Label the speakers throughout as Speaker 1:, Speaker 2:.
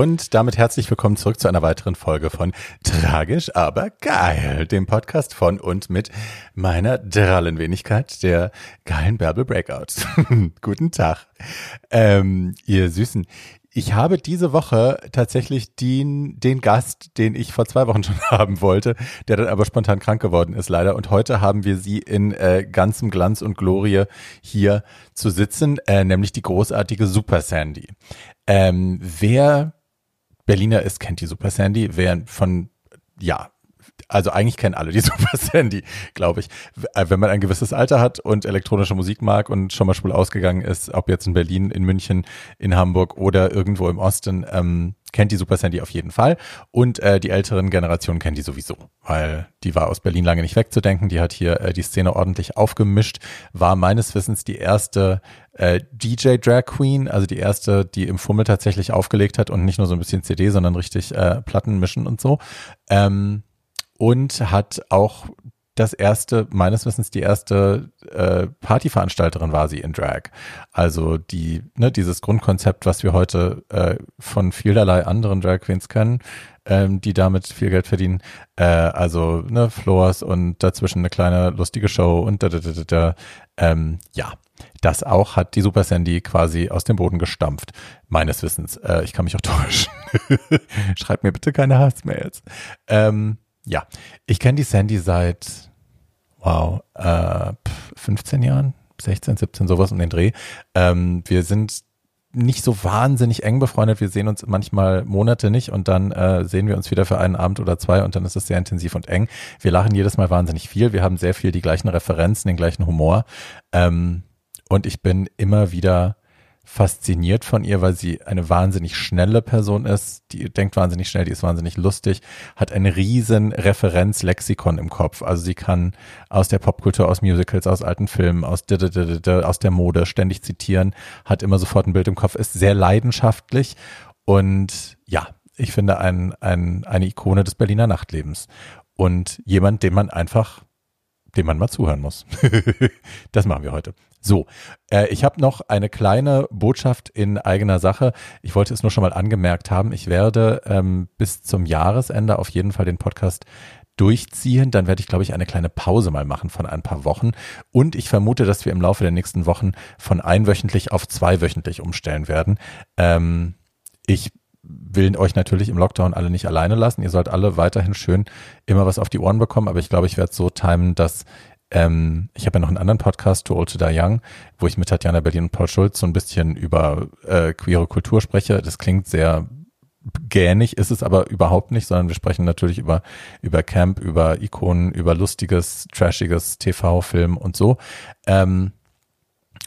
Speaker 1: und damit herzlich willkommen zurück zu einer weiteren Folge von Tragisch, aber geil, dem Podcast von und mit meiner Drallenwenigkeit, der geilen Bärbel Breakout. Guten Tag. Ähm, ihr Süßen, ich habe diese Woche tatsächlich den, den Gast, den ich vor zwei Wochen schon haben wollte, der dann aber spontan krank geworden ist, leider. Und heute haben wir sie in äh, ganzem Glanz und Glorie hier zu sitzen, äh, nämlich die großartige Super Sandy. Ähm, wer Berliner ist, kennt die Super Sandy. Wer von, ja, also eigentlich kennen alle die Super Sandy, glaube ich. Äh, wenn man ein gewisses Alter hat und elektronische Musik mag und schon mal schwul ausgegangen ist, ob jetzt in Berlin, in München, in Hamburg oder irgendwo im Osten, ähm, kennt die Super Sandy auf jeden Fall. Und äh, die älteren Generationen kennen die sowieso, weil die war aus Berlin lange nicht wegzudenken. Die hat hier äh, die Szene ordentlich aufgemischt, war meines Wissens die erste äh, DJ Drag Queen, also die erste, die im Fummel tatsächlich aufgelegt hat und nicht nur so ein bisschen CD, sondern richtig äh, Platten mischen und so. Ähm, und hat auch das erste, meines Wissens die erste äh, Partyveranstalterin war sie in Drag. Also die, ne, dieses Grundkonzept, was wir heute äh, von vielerlei anderen Drag Queens kennen, ähm, die damit viel Geld verdienen. Äh, also ne, Floors und dazwischen eine kleine lustige Show und da, da, da, da, ähm, ja. Das auch hat die Super Sandy quasi aus dem Boden gestampft, meines Wissens. Äh, ich kann mich auch täuschen. Schreibt mir bitte keine Hassmails. Ähm, ja, ich kenne die Sandy seit, wow, äh, 15 Jahren, 16, 17, sowas um den Dreh. Ähm, wir sind nicht so wahnsinnig eng befreundet. Wir sehen uns manchmal Monate nicht und dann äh, sehen wir uns wieder für einen Abend oder zwei und dann ist es sehr intensiv und eng. Wir lachen jedes Mal wahnsinnig viel. Wir haben sehr viel die gleichen Referenzen, den gleichen Humor. Ähm, und ich bin immer wieder fasziniert von ihr, weil sie eine wahnsinnig schnelle Person ist, die denkt wahnsinnig schnell, die ist wahnsinnig lustig, hat ein riesen Referenzlexikon im Kopf. Also sie kann aus der Popkultur, aus Musicals, aus alten Filmen, aus, aus der Mode ständig zitieren, hat immer sofort ein Bild im Kopf, ist sehr leidenschaftlich und ja, ich finde ein, ein, eine Ikone des Berliner Nachtlebens und jemand, dem man einfach dem man mal zuhören muss. das machen wir heute. So, äh, ich habe noch eine kleine Botschaft in eigener Sache. Ich wollte es nur schon mal angemerkt haben. Ich werde ähm, bis zum Jahresende auf jeden Fall den Podcast durchziehen. Dann werde ich, glaube ich, eine kleine Pause mal machen von ein paar Wochen. Und ich vermute, dass wir im Laufe der nächsten Wochen von einwöchentlich auf zweiwöchentlich umstellen werden. Ähm, ich will euch natürlich im Lockdown alle nicht alleine lassen. Ihr sollt alle weiterhin schön immer was auf die Ohren bekommen, aber ich glaube, ich werde so timen, dass ähm, ich habe ja noch einen anderen Podcast, Too Old to Die Young, wo ich mit Tatjana Berlin und Paul Schulz so ein bisschen über äh, queere Kultur spreche. Das klingt sehr gähnig, ist es aber überhaupt nicht, sondern wir sprechen natürlich über, über Camp, über Ikonen, über lustiges, trashiges TV, Film und so. Ähm,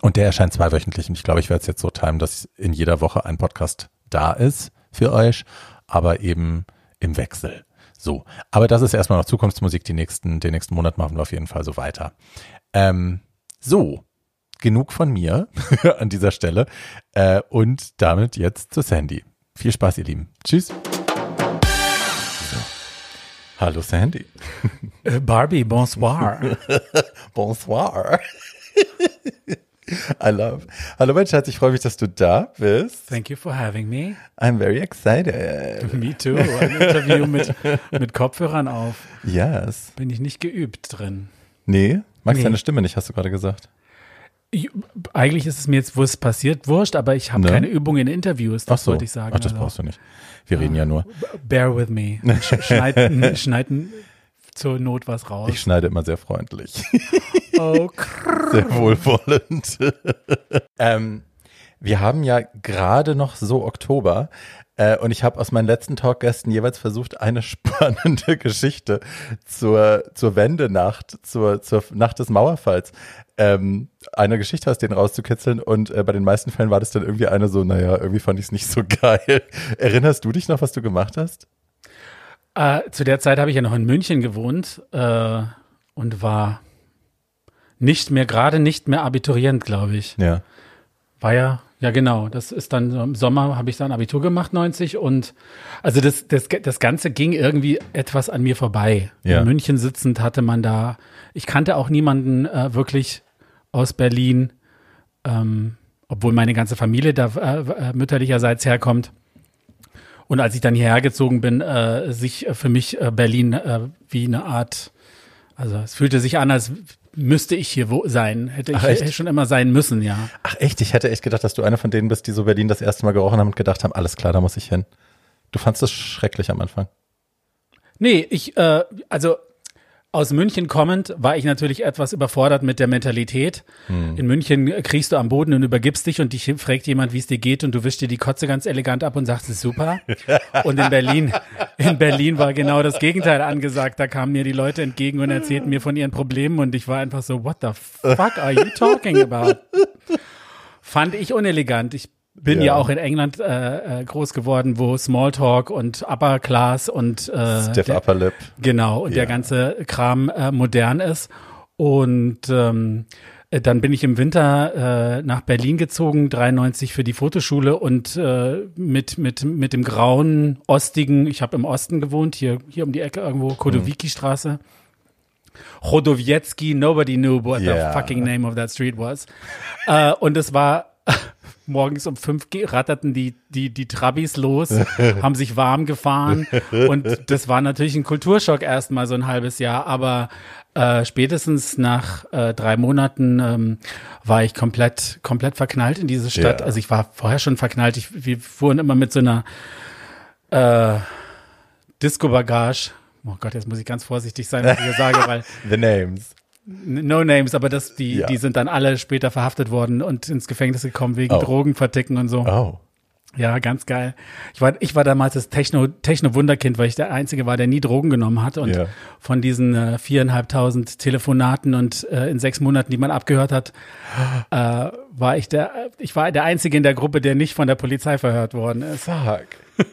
Speaker 1: und der erscheint zweiwöchentlich und ich glaube, ich werde es jetzt so timen, dass in jeder Woche ein Podcast da ist für euch, aber eben im Wechsel. So, aber das ist erstmal noch Zukunftsmusik. Die nächsten, den nächsten Monat machen wir auf jeden Fall so weiter. Ähm, so, genug von mir an dieser Stelle äh, und damit jetzt zu Sandy. Viel Spaß, ihr Lieben. Tschüss. So. Hallo Sandy.
Speaker 2: Äh, Barbie, bonsoir.
Speaker 1: bonsoir. I love. Hallo mein Schatz, ich freue mich, dass du da bist.
Speaker 2: Thank you for having me.
Speaker 1: I'm very excited.
Speaker 2: Me too. Ein Interview mit, mit Kopfhörern auf.
Speaker 1: Yes.
Speaker 2: Bin ich nicht geübt drin.
Speaker 1: Nee, magst nee. deine Stimme nicht, hast du gerade gesagt.
Speaker 2: Ich, eigentlich ist es mir jetzt, wo es passiert, wurscht, aber ich habe ne? keine Übung in Interviews, das so. wollte ich sagen.
Speaker 1: Ach, das also. brauchst du nicht. Wir reden ja nur.
Speaker 2: Bear with me. Schneiden, schneiden zur Not was raus.
Speaker 1: Ich schneide immer sehr freundlich.
Speaker 2: Oh,
Speaker 1: sehr wohlwollend. ähm, wir haben ja gerade noch so Oktober äh, und ich habe aus meinen letzten Talkgästen jeweils versucht, eine spannende Geschichte zur, zur Wendenacht, zur, zur Nacht des Mauerfalls, ähm, eine Geschichte aus denen rauszukitzeln und äh, bei den meisten Fällen war das dann irgendwie eine so, naja, irgendwie fand ich es nicht so geil. Erinnerst du dich noch, was du gemacht hast?
Speaker 2: Äh, zu der Zeit habe ich ja noch in München gewohnt äh, und war nicht mehr, gerade nicht mehr Abiturient, glaube ich.
Speaker 1: Ja.
Speaker 2: War ja, ja genau, das ist dann im Sommer habe ich dann Abitur gemacht, 90 und also das, das, das Ganze ging irgendwie etwas an mir vorbei. Ja. In München sitzend hatte man da, ich kannte auch niemanden äh, wirklich aus Berlin, ähm, obwohl meine ganze Familie da äh, äh mütterlicherseits herkommt. Und als ich dann hierher gezogen bin, äh, sich für mich äh, Berlin äh, wie eine Art, also es fühlte sich an, als müsste ich hier wo sein. Hätte ich Ach, schon immer sein müssen, ja.
Speaker 1: Ach echt? Ich hätte echt gedacht, dass du einer von denen bist, die so Berlin das erste Mal gerochen haben und gedacht haben, alles klar, da muss ich hin. Du fandst das schrecklich am Anfang.
Speaker 2: Nee, ich, äh, also aus München kommend war ich natürlich etwas überfordert mit der Mentalität. Hm. In München kriegst du am Boden und übergibst dich und dich fragt jemand, wie es dir geht und du wischst dir die Kotze ganz elegant ab und sagst, es ist super. Und in Berlin, in Berlin war genau das Gegenteil angesagt. Da kamen mir die Leute entgegen und erzählten mir von ihren Problemen und ich war einfach so, what the fuck are you talking about? Fand ich unelegant. Ich bin ja. ja auch in England äh, äh, groß geworden, wo Smalltalk und Upper Class und
Speaker 1: äh, Stiff der, Upper Lip.
Speaker 2: Genau, und ja. der ganze Kram äh, modern ist. Und ähm, äh, dann bin ich im Winter äh, nach Berlin gezogen, 93 für die Fotoschule und äh, mit mit mit dem grauen ostigen, ich habe im Osten gewohnt, hier hier um die Ecke irgendwo Kodowiki Straße. Chodowiecki, nobody knew what yeah. the fucking name of that street was. äh, und es war morgens um fünf ratterten die, die, die Trabis los, haben sich warm gefahren und das war natürlich ein Kulturschock erstmal so ein halbes Jahr, aber äh, spätestens nach äh, drei Monaten ähm, war ich komplett, komplett verknallt in diese Stadt. Ja. Also ich war vorher schon verknallt. Ich, wir fuhren immer mit so einer äh, Disco-Bagage. Oh Gott, jetzt muss ich ganz vorsichtig sein, was ich hier sage, weil.
Speaker 1: The names.
Speaker 2: No Names, aber das, die, ja. die sind dann alle später verhaftet worden und ins Gefängnis gekommen wegen oh. Drogenverticken und so.
Speaker 1: Oh.
Speaker 2: Ja, ganz geil. Ich war, ich war damals das Techno, Techno-Wunderkind, weil ich der Einzige war, der nie Drogen genommen hat. Und yeah. von diesen äh, viereinhalbtausend Telefonaten und äh, in sechs Monaten, die man abgehört hat, äh, war ich der, ich war der Einzige in der Gruppe, der nicht von der Polizei verhört worden ist.
Speaker 1: Fuck.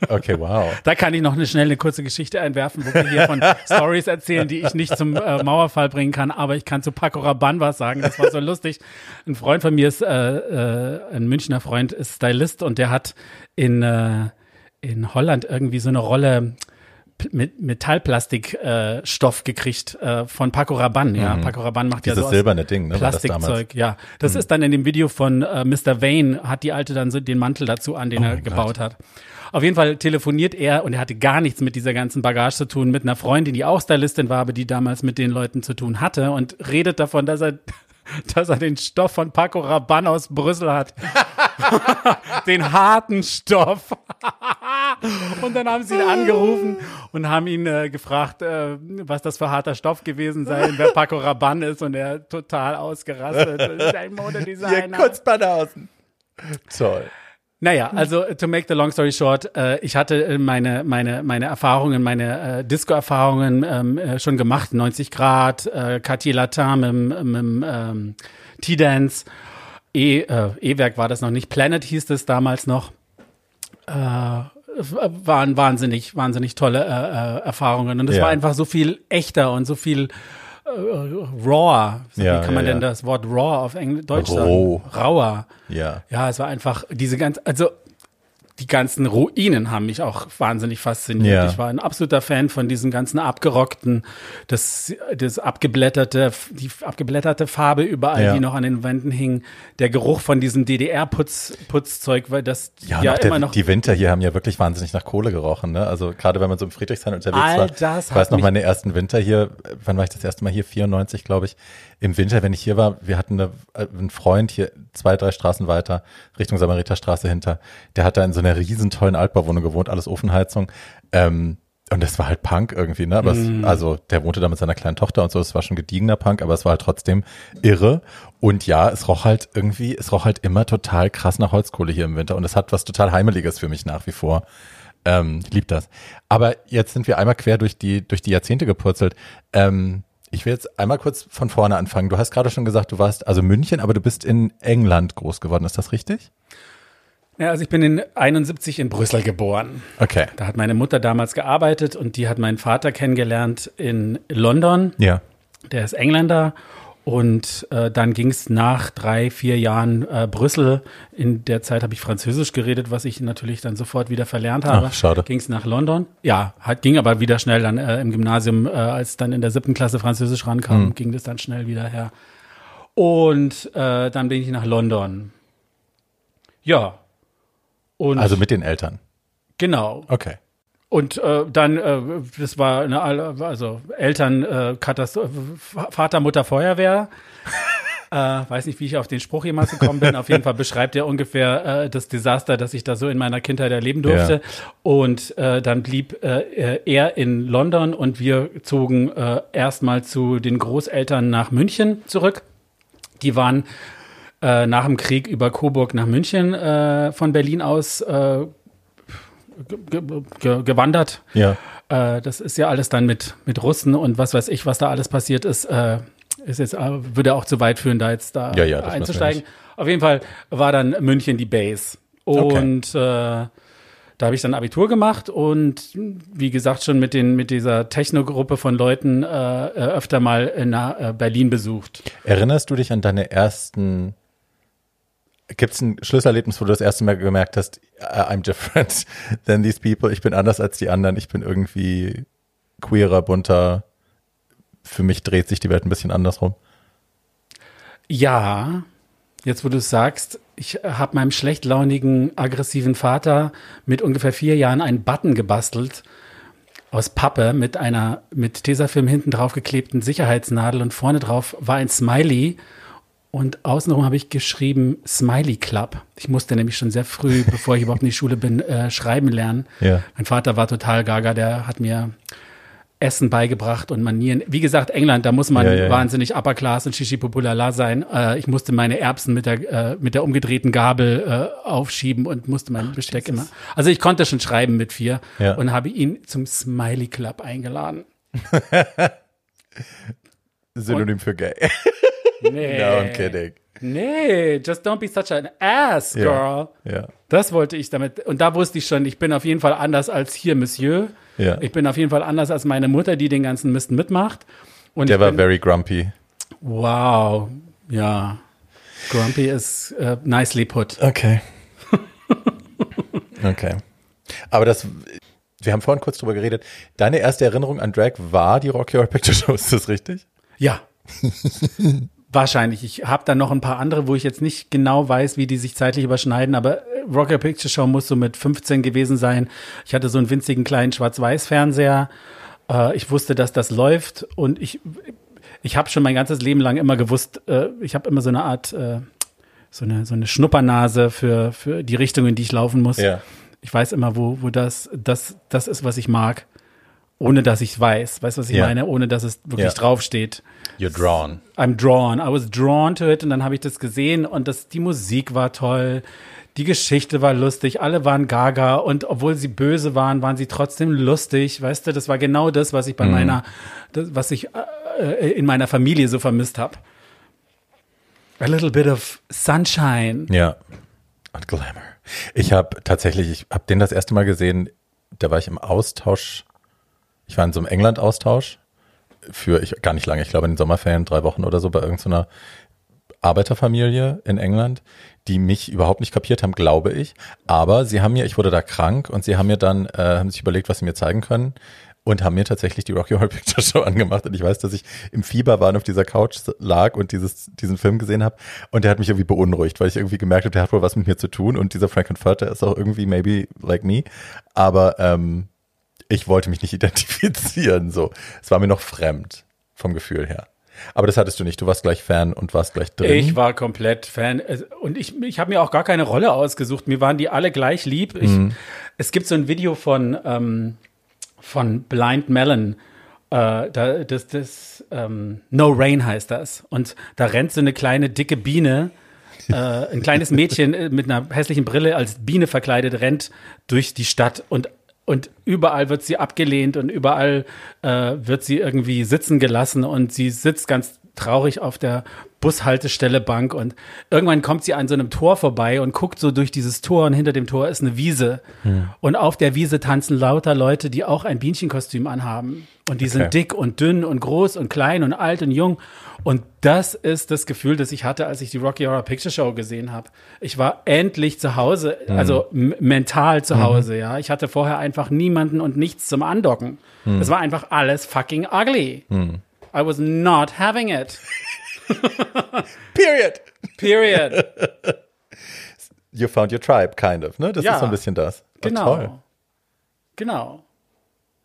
Speaker 1: Okay, wow.
Speaker 2: da kann ich noch eine schnelle, kurze Geschichte einwerfen, wo wir hier von Stories erzählen, die ich nicht zum äh, Mauerfall bringen kann, aber ich kann zu Paco Rabanne was sagen. Das war so lustig. Ein Freund von mir ist, äh, äh, ein Münchner Freund, ist Stylist und der hat in, äh, in Holland irgendwie so eine Rolle mit Metallplastikstoff äh, gekriegt äh, von Paco Rabanne. Ja, mhm. Paco Rabanne macht
Speaker 1: Dieses
Speaker 2: ja so
Speaker 1: silberne Ding, ne,
Speaker 2: Plastikzeug. Ja, das mhm. ist dann in dem Video von äh, Mr. Vane hat die alte dann so den Mantel dazu an, den oh er gebaut Gott. hat. Auf jeden Fall telefoniert er und er hatte gar nichts mit dieser ganzen Bagage zu tun, mit einer Freundin, die auch Stylistin war, aber die damals mit den Leuten zu tun hatte und redet davon, dass er dass er den Stoff von Paco Rabanne aus Brüssel hat. den harten Stoff. und dann haben sie ihn angerufen und haben ihn äh, gefragt, äh, was das für harter Stoff gewesen sei und wer Paco Rabanne ist und er total ausgerastet. Das ist ein Modedesigner.
Speaker 1: Hier kurz außen. Toll.
Speaker 2: Naja, also to make the long story short, äh, ich hatte äh, meine meine meine Erfahrungen, meine äh, Disco-Erfahrungen ähm, äh, schon gemacht, 90 Grad, äh, Cartier Latin mit, mit ähm, T-Dance, E, äh, E-Werk war das noch nicht, Planet hieß es damals noch. Äh, waren wahnsinnig, wahnsinnig tolle äh, äh, Erfahrungen und es ja. war einfach so viel echter und so viel äh, raw. Wie ja, kann man ja, denn das Wort raw auf Englisch, Deutsch Roh. sagen? Rauer.
Speaker 1: Ja.
Speaker 2: Ja, es war einfach diese ganze, also die ganzen Ruinen haben mich auch wahnsinnig fasziniert. Ja. Ich war ein absoluter Fan von diesem ganzen abgerockten, das, das abgeblätterte, die abgeblätterte Farbe überall, ja. die noch an den Wänden hing. Der Geruch von diesem DDR-Putzzeug, weil das
Speaker 1: ja, ja immer der, noch. Die Winter hier haben ja wirklich wahnsinnig nach Kohle gerochen, ne? Also gerade wenn man so im Friedrichshain unterwegs
Speaker 2: All
Speaker 1: war.
Speaker 2: Das
Speaker 1: ich weiß noch meine ersten Winter hier, wann war ich das erste Mal hier? 94, glaube ich im Winter, wenn ich hier war, wir hatten eine, äh, einen Freund hier zwei, drei Straßen weiter, Richtung Samariterstraße hinter, der hat da in so einer riesen tollen Altbauwohnung gewohnt, alles Ofenheizung. Ähm, und das war halt Punk irgendwie, ne? Aber mm. es, also der wohnte da mit seiner kleinen Tochter und so, es war schon gediegener Punk, aber es war halt trotzdem irre. Und ja, es roch halt irgendwie, es roch halt immer total krass nach Holzkohle hier im Winter. Und es hat was total Heimeliges für mich nach wie vor. Ähm, lieb das. Aber jetzt sind wir einmal quer durch die, durch die Jahrzehnte gepurzelt. Ähm, ich will jetzt einmal kurz von vorne anfangen. Du hast gerade schon gesagt, du warst also München, aber du bist in England groß geworden. Ist das richtig?
Speaker 2: Ja, also ich bin in 71 in Brüssel geboren.
Speaker 1: Okay.
Speaker 2: Da hat meine Mutter damals gearbeitet und die hat meinen Vater kennengelernt in London.
Speaker 1: Ja.
Speaker 2: Der ist Engländer und äh, dann ging es nach drei, vier Jahren äh, Brüssel. In der Zeit habe ich Französisch geredet, was ich natürlich dann sofort wieder verlernt habe.
Speaker 1: Ach, schade.
Speaker 2: Ging es nach London. Ja, hat, ging aber wieder schnell dann äh, im Gymnasium, äh, als dann in der siebten Klasse Französisch rankam, mhm. ging das dann schnell wieder her. Und äh, dann bin ich nach London. Ja.
Speaker 1: Und also mit den Eltern.
Speaker 2: Genau.
Speaker 1: Okay.
Speaker 2: Und äh, dann, äh, das war eine, also Eltern, äh, Katastrophe, Vater, Mutter, Feuerwehr. äh, weiß nicht, wie ich auf den Spruch jemals gekommen bin. Auf jeden Fall beschreibt er ungefähr äh, das Desaster, das ich da so in meiner Kindheit erleben durfte. Ja. Und äh, dann blieb äh, er in London und wir zogen äh, erstmal zu den Großeltern nach München zurück. Die waren äh, nach dem Krieg über Coburg nach München äh, von Berlin aus äh, ge gewandert.
Speaker 1: Ja.
Speaker 2: Äh, das ist ja alles dann mit, mit Russen und was weiß ich, was da alles passiert ist. Äh, ist jetzt, äh, würde auch zu weit führen, da jetzt da
Speaker 1: ja, ja,
Speaker 2: einzusteigen. Auf jeden Fall war dann München die Base. Und okay. da habe ich dann Abitur gemacht und wie gesagt schon mit den mit dieser Techno-Gruppe von Leuten äh, öfter mal in äh, Berlin besucht.
Speaker 1: Erinnerst du dich an deine ersten Gibt es ein Schlüsselerlebnis, wo du das erste Mal gemerkt hast, I'm different than these people, ich bin anders als die anderen, ich bin irgendwie queerer, bunter, für mich dreht sich die Welt ein bisschen andersrum?
Speaker 2: Ja, jetzt wo du es sagst, ich habe meinem schlechtlaunigen, aggressiven Vater mit ungefähr vier Jahren einen Button gebastelt aus Pappe mit einer mit Tesafilm hinten drauf geklebten Sicherheitsnadel und vorne drauf war ein Smiley und außenrum habe ich geschrieben Smiley Club. Ich musste nämlich schon sehr früh, bevor ich überhaupt in die Schule bin, äh, schreiben lernen.
Speaker 1: Ja.
Speaker 2: Mein Vater war total gaga, der hat mir Essen beigebracht und Manieren. Wie gesagt, England, da muss man ja, ja, wahnsinnig Upper Class und Shishi Populala sein. Äh, ich musste meine Erbsen mit der, äh, mit der umgedrehten Gabel äh, aufschieben und musste mein Besteck Jesus. immer. Also ich konnte schon schreiben mit vier
Speaker 1: ja.
Speaker 2: und habe ihn zum Smiley Club eingeladen.
Speaker 1: Synonym und, für gay.
Speaker 2: Nee.
Speaker 1: No, I'm kidding.
Speaker 2: Nee, just don't be such an ass, girl.
Speaker 1: Ja, ja.
Speaker 2: Das wollte ich damit. Und da wusste ich schon, ich bin auf jeden Fall anders als hier, Monsieur.
Speaker 1: Ja.
Speaker 2: Ich bin auf jeden Fall anders als meine Mutter, die den ganzen Mist mitmacht. Und
Speaker 1: Der war
Speaker 2: bin,
Speaker 1: very grumpy.
Speaker 2: Wow, ja. Grumpy ist uh, nicely put.
Speaker 1: Okay. okay. Aber das, wir haben vorhin kurz drüber geredet. Deine erste Erinnerung an Drag war die Rocky Horror Picture Show, ist das richtig?
Speaker 2: Ja. Wahrscheinlich. Ich habe da noch ein paar andere, wo ich jetzt nicht genau weiß, wie die sich zeitlich überschneiden, aber Rocker Picture Show muss so mit 15 gewesen sein. Ich hatte so einen winzigen kleinen Schwarz-Weiß-Fernseher. Äh, ich wusste, dass das läuft und ich, ich habe schon mein ganzes Leben lang immer gewusst, äh, ich habe immer so eine Art, äh, so eine, so eine Schnuppernase für, für die Richtung, in die ich laufen muss.
Speaker 1: Ja.
Speaker 2: Ich weiß immer, wo, wo das, das, das ist, was ich mag ohne dass ich weiß. Weißt du, was ich
Speaker 1: Yeah.
Speaker 2: meine? Ohne dass es wirklich
Speaker 1: Ja.
Speaker 2: draufsteht.
Speaker 1: You're drawn.
Speaker 2: I'm drawn. I was drawn to it und dann habe ich das gesehen und das, die Musik war toll. Die Geschichte war lustig, alle waren gaga und obwohl sie böse waren, waren sie trotzdem lustig. Weißt du, das war genau das, was ich bei meiner, das, was ich äh, in meiner Familie so vermisst habe. A little bit of sunshine.
Speaker 1: Ja. Und Glamour. Ich habe tatsächlich, ich habe den das erste Mal gesehen, da war ich im Austausch, ich war in so einem England-Austausch für ich, gar nicht lange, ich glaube in den Sommerferien, drei Wochen oder so bei irgendeiner Arbeiterfamilie in England, die mich überhaupt nicht kapiert haben, glaube ich. Aber sie haben mir, ich wurde da krank und sie haben mir dann, äh, haben sich überlegt, was sie mir zeigen können und haben mir tatsächlich die Rocky Horror Picture Show angemacht. Und ich weiß, dass ich im Fieber war und auf dieser Couch lag und dieses, diesen Film gesehen habe. Und der hat mich irgendwie beunruhigt, weil ich irgendwie gemerkt habe, der hat wohl was mit mir zu tun. Und dieser Frankenfurter ist auch irgendwie maybe like me. Aber ähm, ich wollte mich nicht identifizieren. So, es war mir noch fremd vom Gefühl her. Aber das hattest du nicht. Du warst gleich Fan und warst gleich drin.
Speaker 2: Ich war komplett Fan. Und ich, ich habe mir auch gar keine Rolle ausgesucht. Mir waren die alle gleich lieb. Ich, Es gibt so ein Video von, ähm, von Blind Melon. Äh, da, das, das, ähm, No Rain heißt das. Und da rennt so eine kleine, dicke Biene. Äh, ein kleines Mädchen äh, mit einer hässlichen Brille als Biene verkleidet rennt durch die Stadt und und überall wird sie abgelehnt und überall äh, wird sie irgendwie sitzen gelassen und sie sitzt ganz traurig auf der Bushaltestelle Bank und irgendwann kommt sie an so einem Tor vorbei und guckt so durch dieses Tor und hinter dem Tor ist eine Wiese und auf der Wiese tanzen lauter Leute, die auch ein Bienchenkostüm anhaben und die
Speaker 1: Okay.
Speaker 2: sind dick und dünn und groß und klein und alt und jung und das ist das Gefühl, das ich hatte, als ich die Rocky Horror Picture Show gesehen habe. Ich war endlich zu Hause, also m- mental zu Hause, ja. Ich hatte vorher einfach niemanden und nichts zum Andocken. Es war einfach alles fucking ugly. I was not having it.
Speaker 1: Period.
Speaker 2: Period.
Speaker 1: You found your tribe, kind of. Ne? Das
Speaker 2: Ja.
Speaker 1: ist so ein bisschen das. Oh,
Speaker 2: Genau.
Speaker 1: Toll.
Speaker 2: Genau.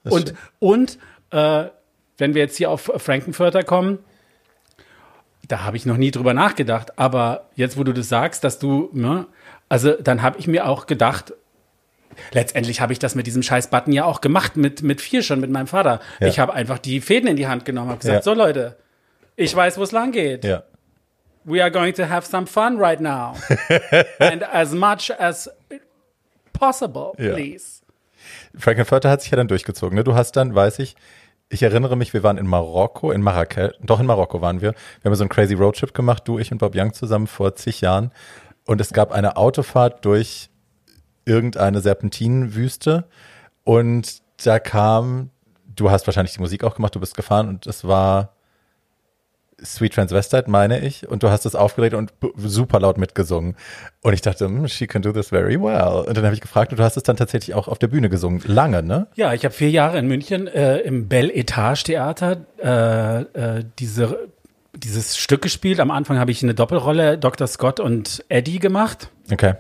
Speaker 2: und und äh, wenn wir jetzt hier auf Frankenfurter kommen, da habe ich noch nie drüber nachgedacht. Aber jetzt, wo du das sagst, dass du, ne, also dann habe ich mir auch gedacht, letztendlich habe ich das mit diesem scheiß Button ja auch gemacht, mit, mit vier schon, mit meinem Vater. Ja. Ich habe einfach die Fäden in die Hand genommen, habe gesagt, ja. so Leute, ich weiß, wo es lang geht.
Speaker 1: Ja.
Speaker 2: We are going to have some fun right now. And as much as possible, please.
Speaker 1: Frankenfurter hat sich ja dann durchgezogen. Ne? Du hast dann, weiß ich, ich erinnere mich, wir waren in Marokko, in Marrakesch, doch in Marokko waren wir. Wir haben so einen crazy Roadtrip gemacht, du, ich und Bob Young zusammen vor zig Jahren. Und es gab eine Autofahrt durch irgendeine Serpentinenwüste. Und da kam, du hast wahrscheinlich die Musik auch gemacht, du bist gefahren und es war Sweet Transvestite, meine ich, und du hast es aufgelegt und super laut mitgesungen. Und ich dachte, mm, she can do this very well. Und dann habe ich gefragt, und du hast es dann tatsächlich auch auf der Bühne gesungen. Lange, ne?
Speaker 2: Ja, ich habe vier Jahre in München äh, im Belle Etage Theater äh, äh, diese, dieses Stück gespielt. Am Anfang habe ich eine Doppelrolle, Dr. Scott und Eddie gemacht.
Speaker 1: Okay.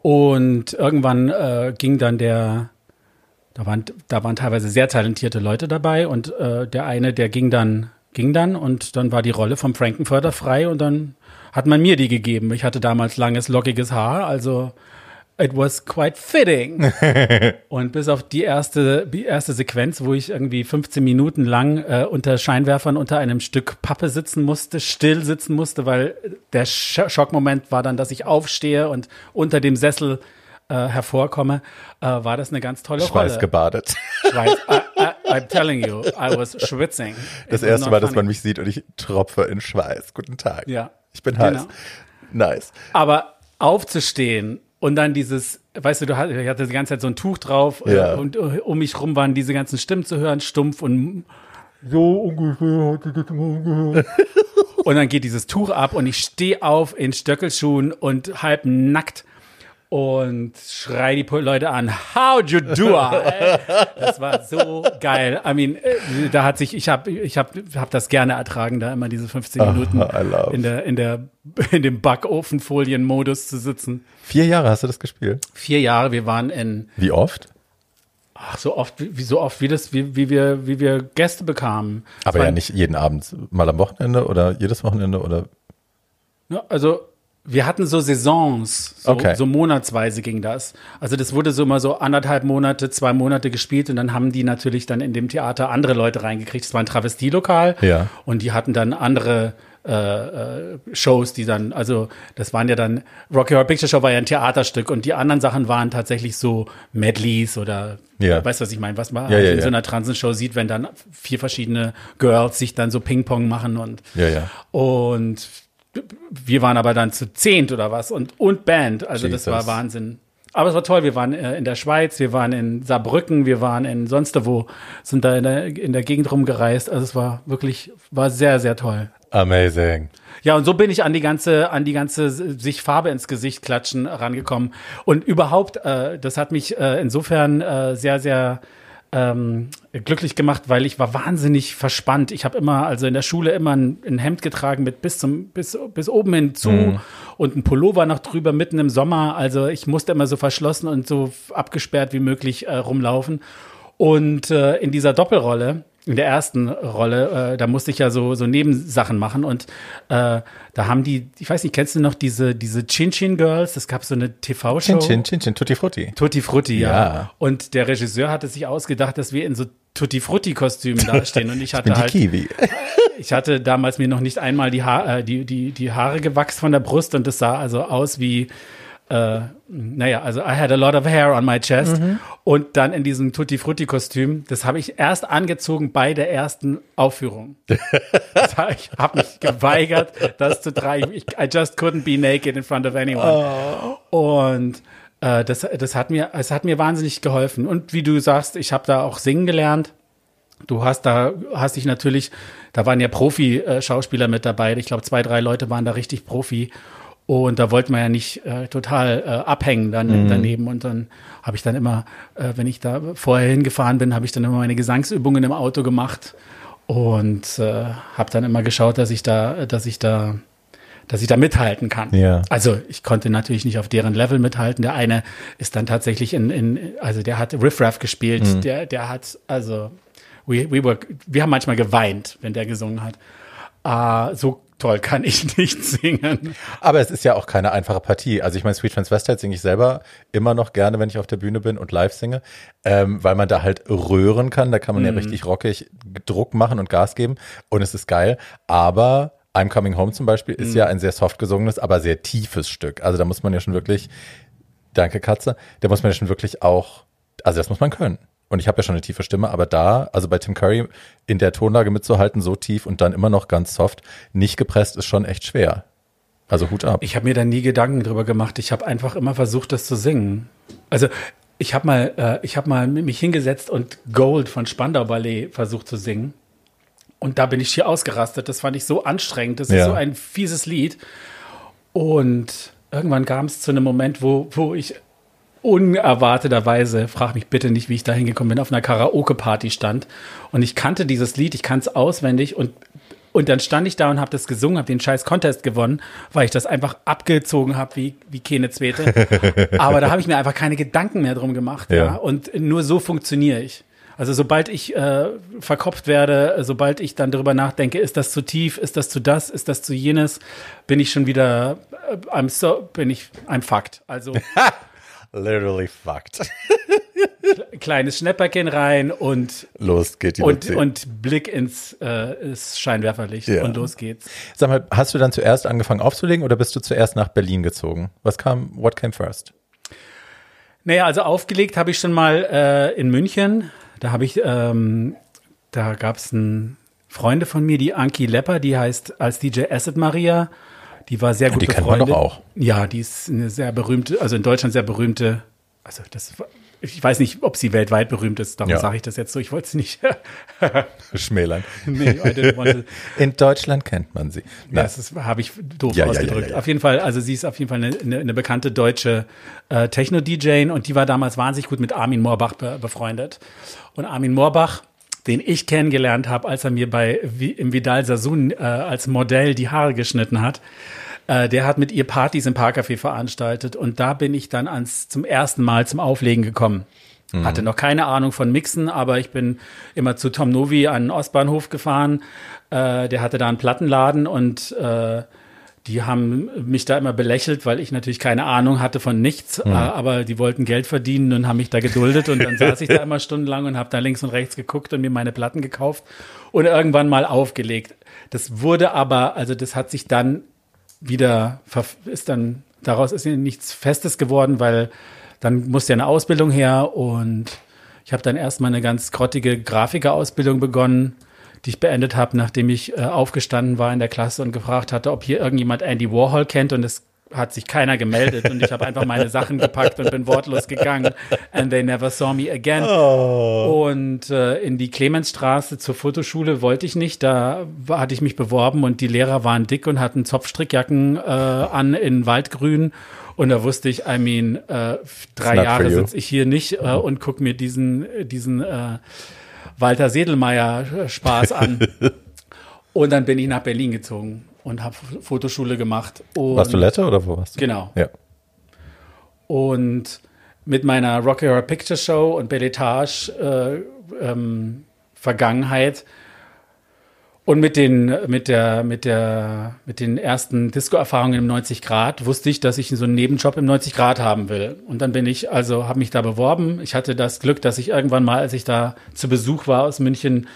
Speaker 2: Und irgendwann äh, ging dann der, da waren, da waren teilweise sehr talentierte Leute dabei und äh, der eine, der ging dann ging dann und dann war die Rolle vom Frankenfurter frei und dann hat man mir die gegeben. Ich hatte damals langes, lockiges Haar, also it was quite fitting. und bis auf die erste, die erste Sequenz, wo ich irgendwie 15 Minuten lang äh, unter Scheinwerfern unter einem Stück Pappe sitzen musste, still sitzen musste, weil der Schockmoment war dann, dass ich aufstehe und unter dem Sessel äh, hervorkomme, äh, war das eine ganz tolle
Speaker 1: Schweiß
Speaker 2: Rolle.
Speaker 1: Schweiß gebadet.
Speaker 2: Schweiß, I, I, I'm telling you, I was schwitzing.
Speaker 1: Das It erste Mal, dass man mich sieht und ich tropfe in Schweiß. Guten Tag.
Speaker 2: Ja.
Speaker 1: Ich bin genau. heiß. Nice.
Speaker 2: Aber aufzustehen und dann dieses, weißt du, du hatte, ich hatte die ganze Zeit so ein Tuch drauf
Speaker 1: ja.
Speaker 2: und, und um mich rum waren diese ganzen Stimmen zu hören, stumpf und so ungefähr hatte das mal gehört. und dann geht dieses Tuch ab und ich stehe auf in Stöckelschuhen und halb nackt und schrei die Leute an, how'd you do it? Das war so geil. I mean, äh, da hat sich, ich habe ich hab, hab das gerne ertragen, da immer diese 15 Minuten
Speaker 1: oh,
Speaker 2: in der, in der, in dem Backofenfolien-Modus zu sitzen.
Speaker 1: Vier Jahre hast du das gespielt?
Speaker 2: Vier Jahre, wir waren in.
Speaker 1: Wie oft?
Speaker 2: Ach, so oft, wie so oft, wie das, wie, wie wir, wie wir Gäste bekamen.
Speaker 1: Aber ja nicht jeden Abend, mal am Wochenende oder jedes Wochenende oder?
Speaker 2: Ja, also wir hatten so Saisons, so,
Speaker 1: okay.
Speaker 2: so monatsweise ging das. Also das wurde so immer so anderthalb Monate, zwei Monate gespielt und dann haben die natürlich dann in dem Theater andere Leute reingekriegt. Es war ein Travestielokal
Speaker 1: ja.
Speaker 2: und die hatten dann andere äh, äh, Shows, die dann, also das waren ja dann, Rocky Horror Picture Show war ja ein Theaterstück und die anderen Sachen waren tatsächlich so Medleys oder
Speaker 1: ja.
Speaker 2: weißt du, was ich meine, was man
Speaker 1: ja,
Speaker 2: halt
Speaker 1: ja,
Speaker 2: in
Speaker 1: ja.
Speaker 2: so einer Transenshow sieht, wenn dann vier verschiedene Girls sich dann so Ping-Pong machen und
Speaker 1: ja, ja.
Speaker 2: und wir waren aber dann zu zehnt oder was und, und Band. Also Jesus. das war Wahnsinn. Aber es war toll. Wir waren äh, in der Schweiz, wir waren in Saarbrücken, wir waren in sonst wo, sind da in der, in der Gegend rumgereist. Also es war wirklich, war sehr, sehr toll.
Speaker 1: Amazing.
Speaker 2: Ja, und so bin ich an die ganze, an die ganze sich Farbe ins Gesicht klatschen rangekommen. Und überhaupt, äh, das hat mich äh, insofern äh, sehr, sehr ähm, glücklich gemacht, weil ich war wahnsinnig verspannt. Ich habe immer, also in der Schule immer ein, ein, Hemd getragen mit bis zum bis bis oben hin zu mhm. und ein Pullover noch drüber mitten im Sommer. Also ich musste immer so verschlossen und so abgesperrt wie möglich äh, rumlaufen. Und äh, in dieser Doppelrolle in der ersten Rolle, äh, da musste ich ja so, so Nebensachen machen und äh, da haben die, ich weiß nicht, kennst du noch diese, diese Chin Chin Girls? Es gab so eine TV-Show.
Speaker 1: Chin Chin, Chin Chin, Tutti Frutti.
Speaker 2: Tutti Frutti, ja.
Speaker 1: ja.
Speaker 2: Und der Regisseur hatte sich ausgedacht, dass wir in so Tutti Frutti Kostümen dastehen und ich hatte
Speaker 1: ich
Speaker 2: halt
Speaker 1: Kiwi.
Speaker 2: ich hatte damals mir noch nicht einmal die, ha äh, die, die, die Haare gewachst von der Brust und das sah also aus wie äh, naja, also I had a lot of hair on my chest. Mhm. Und dann in diesem Tutti Frutti Kostüm, das habe ich erst angezogen bei der ersten Aufführung. ich habe mich geweigert, das zu tragen. I just couldn't be naked in front of anyone. Oh. Und äh, das, das hat mir, es hat mir wahnsinnig geholfen. Und wie du sagst, ich habe da auch singen gelernt. Du hast da, hast dich natürlich, da waren ja Profi-Schauspieler mit dabei. Ich glaube, zwei, drei Leute waren da richtig Profi. Und da wollte man ja nicht äh, total äh, abhängen dann mhm. daneben. Und dann habe ich dann immer, äh, wenn ich da vorher hingefahren bin, habe ich dann immer meine Gesangsübungen im Auto gemacht und äh, habe dann immer geschaut, dass ich da, dass ich da dass ich da mithalten kann.
Speaker 1: Ja.
Speaker 2: Also ich konnte natürlich nicht auf deren Level mithalten. Der eine ist dann tatsächlich in, in also der hat Riff Raff gespielt, mhm. der, der hat, also we, we were, wir haben manchmal geweint, wenn der gesungen hat. Uh, so toll kann ich nicht singen.
Speaker 1: Aber es ist ja auch keine einfache Partie. Also ich meine, Sweet Transvestite singe ich selber immer noch gerne, wenn ich auf der Bühne bin und live singe, ähm, weil man da halt röhren kann. Da kann man mm. ja mhm. richtig rockig Druck machen und Gas geben und es ist geil. Aber I'm Coming Home zum Beispiel ist mhm. ja ein sehr soft gesungenes, aber sehr tiefes Stück. Also da muss man ja schon wirklich, danke Katze, da muss man ja schon wirklich auch, also das muss man können. Und ich habe ja schon eine tiefe Stimme, aber da, also bei Tim Curry in der Tonlage mitzuhalten, so tief und dann immer noch ganz soft, nicht gepresst, ist schon echt schwer. Also Hut ab.
Speaker 2: Ich habe mir da nie Gedanken drüber gemacht. Ich habe einfach immer versucht, das zu singen. Also ich habe mal, äh, ich habe mal mich hingesetzt und Gold von Spandau Ballet versucht zu singen. Und da bin ich hier ausgerastet. Das fand ich so anstrengend. Das ja. ist so ein fieses Lied. Und irgendwann kam es zu einem Moment, wo, wo ich unerwarteterweise, frag mich bitte nicht, wie ich da hingekommen bin, auf einer Karaoke-Party stand. Und ich kannte dieses Lied, ich kannte es auswendig und und dann stand ich da und habe das gesungen, habe den scheiß Contest gewonnen, weil ich das einfach abgezogen habe wie, wie keine Zweite. Aber da habe ich mir einfach keine Gedanken mehr drum gemacht. Ja. ja. Und nur so funktioniere ich. Also sobald ich äh, verkopft werde, sobald ich dann darüber nachdenke, ist das zu tief, ist das zu das, ist das zu jenes, bin ich schon wieder, äh, I'm so, bin ich, I'm fucked. Also
Speaker 1: literally fucked.
Speaker 2: Kleines Schnäpperchen rein und
Speaker 1: los geht die
Speaker 2: und, und Blick ins, äh, Scheinwerferlicht ja. und los geht's.
Speaker 1: Sag mal, hast du dann zuerst angefangen aufzulegen oder bist du zuerst nach Berlin gezogen? Was kam, what came first?
Speaker 2: Naja, also aufgelegt habe ich schon mal äh, in München da habe ich, ähm, da gab es einen Freunde von mir, die Anki Lepper, die heißt als DJ Acid Maria. Die war sehr gut
Speaker 1: Die kennt man doch auch.
Speaker 2: Ja, die ist eine sehr berühmte, also in Deutschland sehr berühmte, also das ich weiß nicht, ob sie weltweit berühmt ist, darum ja. sage ich das jetzt so. Ich wollte sie nicht
Speaker 1: schmälern. Nee, in Deutschland kennt man sie.
Speaker 2: Ja, das habe ich doof ja, ausgedrückt. Auf jeden Fall, also sie ist auf jeden Fall eine, eine, eine bekannte deutsche äh, Techno-DJ und die war damals wahnsinnig gut mit Armin Moorbach be befreundet. Und Armin Moorbach, den ich kennengelernt habe, als er mir bei im Vidal Sassoon äh, als Modell die Haare geschnitten hat, äh, der hat mit ihr Partys im Parkcafé veranstaltet und da bin ich dann ans zum ersten Mal zum Auflegen gekommen. Mhm. Hatte noch keine Ahnung von Mixen, aber ich bin immer zu Tom Novi an den Ostbahnhof gefahren. Äh, der hatte da einen Plattenladen und äh, die haben mich da immer belächelt, weil ich natürlich keine Ahnung hatte von nichts, mhm. aber die wollten Geld verdienen und haben mich da geduldet und dann saß ich da immer stundenlang und habe da links und rechts geguckt und mir meine Platten gekauft und irgendwann mal aufgelegt. Das wurde aber, also das hat sich dann wieder, ist dann, daraus ist nichts Festes geworden, weil dann musste ja eine Ausbildung her und ich habe dann erstmal eine ganz grottige Grafikerausbildung begonnen die ich beendet habe, nachdem ich äh, aufgestanden war in der Klasse und gefragt hatte, ob hier irgendjemand Andy Warhol kennt und es hat sich keiner gemeldet und ich habe einfach meine Sachen gepackt und bin wortlos gegangen. And they never saw me again. Oh. Und äh, in die Clemensstraße zur Fotoschule wollte ich nicht. Da war, hatte ich mich beworben und die Lehrer waren dick und hatten Zopfstrickjacken äh, an in Waldgrün. Und da wusste ich, I mean, äh, drei Jahre sitze ich hier nicht äh, und guck mir diesen, diesen äh, Walter Sedelmeier äh, Spaß an. und dann bin ich nach Berlin gezogen und habe Fotoschule gemacht. Und
Speaker 1: warst du Letter oder wo warst du?
Speaker 2: Genau.
Speaker 1: Ja.
Speaker 2: Und mit meiner Rocky Horror Picture Show und Belletage äh, ähm, Vergangenheit und mit den, mit der, mit der, mit den ersten Disco-Erfahrungen im 90 Grad wusste ich, dass ich so einen Nebenjob im 90 Grad haben will. Und dann bin ich, also habe mich da beworben. Ich hatte das Glück, dass ich irgendwann mal, als ich da zu Besuch war aus München,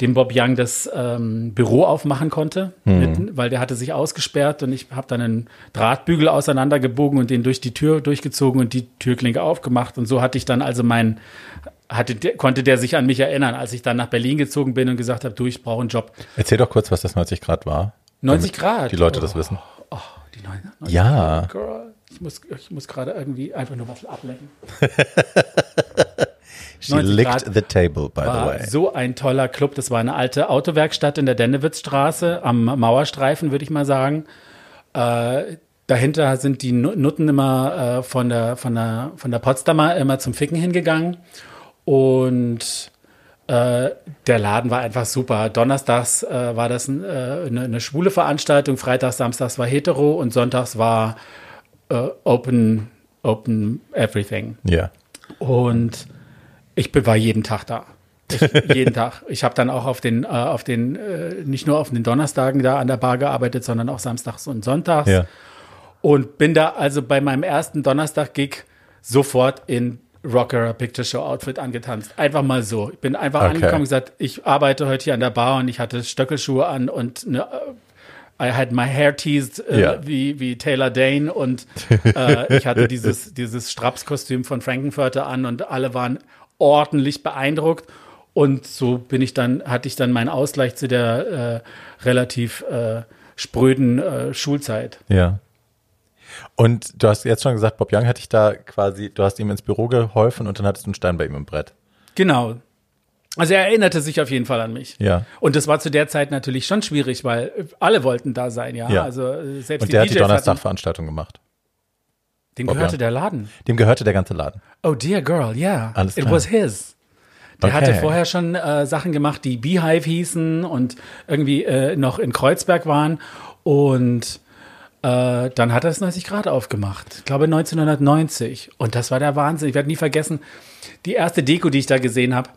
Speaker 2: dem Bob Young das ähm, Büro aufmachen konnte, mhm. mit, weil der hatte sich ausgesperrt und ich habe dann einen Drahtbügel auseinandergebogen und den durch die Tür durchgezogen und die Türklinke aufgemacht. Und so hatte ich dann also mein hatte, konnte der sich an mich erinnern, als ich dann nach Berlin gezogen bin und gesagt habe, du, ich brauche einen Job.
Speaker 1: Erzähl doch kurz, was das 90 Grad war.
Speaker 2: 90 Grad?
Speaker 1: Die Leute oh, das wissen.
Speaker 2: Oh, die 90
Speaker 1: ja.
Speaker 2: Grad. Girl. Ich muss, ich muss gerade irgendwie einfach nur was ablenken.
Speaker 1: She licked the table, by the way.
Speaker 2: So ein toller Club. Das war eine alte Autowerkstatt in der Dennewitzstraße am Mauerstreifen, würde ich mal sagen. Äh, dahinter sind die Nutten immer äh, von, der, von, der, von der Potsdamer immer zum Ficken hingegangen. Und äh, der Laden war einfach super. Donnerstags äh, war das ein, äh, eine, eine, schwule Veranstaltung, Freitags, Samstags war hetero und Sonntags war äh, open, open everything.
Speaker 1: Ja.
Speaker 2: Und ich war jeden Tag da. Ich, jeden Tag. Ich habe dann auch auf den, äh, auf den, äh, nicht nur auf den Donnerstagen da an der Bar gearbeitet, sondern auch samstags und sonntags. Ja. Und bin da also bei meinem ersten Donnerstag-Gig sofort in Rocker Picture Show Outfit angetanzt. Einfach mal so. Ich bin einfach okay. angekommen und gesagt, ich arbeite heute hier an der Bar und ich hatte Stöckelschuhe an und eine, äh, I had my hair teased äh, ja. wie, wie Taylor Dane und äh, ich hatte dieses, dieses Strapskostüm von Frankenfurter an und alle waren ordentlich beeindruckt. Und so bin ich dann, hatte ich dann meinen Ausgleich zu der äh, relativ äh, spröden äh, Schulzeit.
Speaker 1: Ja. Und du hast jetzt schon gesagt, Bob Young hätte ich da quasi, du hast ihm ins Büro geholfen und dann hattest du einen Stein bei ihm im Brett.
Speaker 2: Genau. Also er erinnerte sich auf jeden Fall an mich.
Speaker 1: Ja.
Speaker 2: Und das war zu der Zeit natürlich schon schwierig, weil alle wollten da sein, ja. ja. Also äh, selbst
Speaker 1: und der die hat die Donnerstagveranstaltung gemacht.
Speaker 2: Dem Bob gehörte Young. der Laden.
Speaker 1: Dem gehörte der ganze Laden.
Speaker 2: Oh dear girl, yeah.
Speaker 1: Alles klar.
Speaker 2: It was his. Der okay. hatte vorher schon äh, Sachen gemacht, die Beehive hießen und irgendwie äh, noch in Kreuzberg waren. Und äh, dann hat er es 90 Grad aufgemacht. Ich glaube 1990. Und das war der Wahnsinn. Ich werde nie vergessen, die erste Deko, die ich da gesehen habe.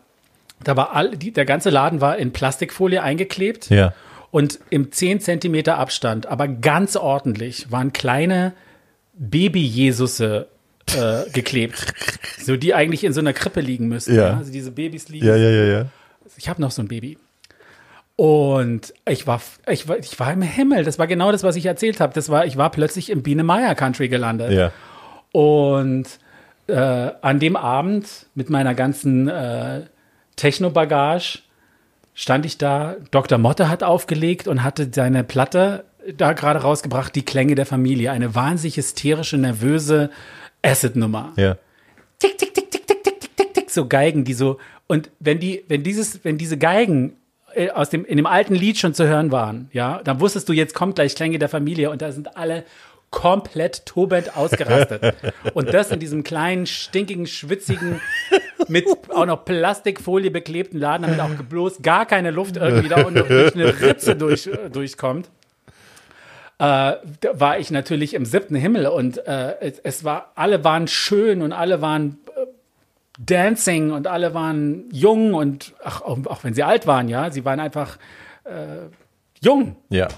Speaker 2: Da war all, die, der ganze Laden war in Plastikfolie eingeklebt.
Speaker 1: Ja.
Speaker 2: Und im 10 Zentimeter Abstand, aber ganz ordentlich, waren kleine Baby-Jesusse äh, geklebt. So, die eigentlich in so einer Krippe liegen müssen.
Speaker 1: Ja.
Speaker 2: ja? Also diese Babys liegen.
Speaker 1: Ja, ja, ja, ja.
Speaker 2: Ich habe noch so ein Baby. Und ich war, ich war, ich war im Himmel. Das war genau das, was ich erzählt habe. Das war, ich war plötzlich im Biene Meier Country gelandet.
Speaker 1: Ja.
Speaker 2: Und äh, an dem Abend mit meiner ganzen äh, Techno-Bagage stand ich da. Dr. Motte hat aufgelegt und hatte seine Platte da gerade rausgebracht, die Klänge der Familie. Eine wahnsinnig hysterische, nervöse Acid-Nummer.
Speaker 1: Ja.
Speaker 2: Tick, tick, tick, tick, tick, tick, tick, tick, so Geigen, die so, und wenn die, wenn dieses, wenn diese Geigen aus dem, in dem alten Lied schon zu hören waren, ja, dann wusstest du, jetzt kommt gleich Klänge der Familie und da sind alle komplett tobend ausgerastet. und das in diesem kleinen, stinkigen, schwitzigen, mit auch noch Plastikfolie beklebten Laden, damit auch bloß gar keine Luft irgendwie da und durch eine Ritze durch, äh, durchkommt äh, war ich natürlich im siebten Himmel und äh, es, es, war, alle waren schön und alle waren äh, dancing und alle waren jung und ach, auch, auch, wenn sie alt waren, ja, sie waren einfach äh, jung.
Speaker 1: Ja.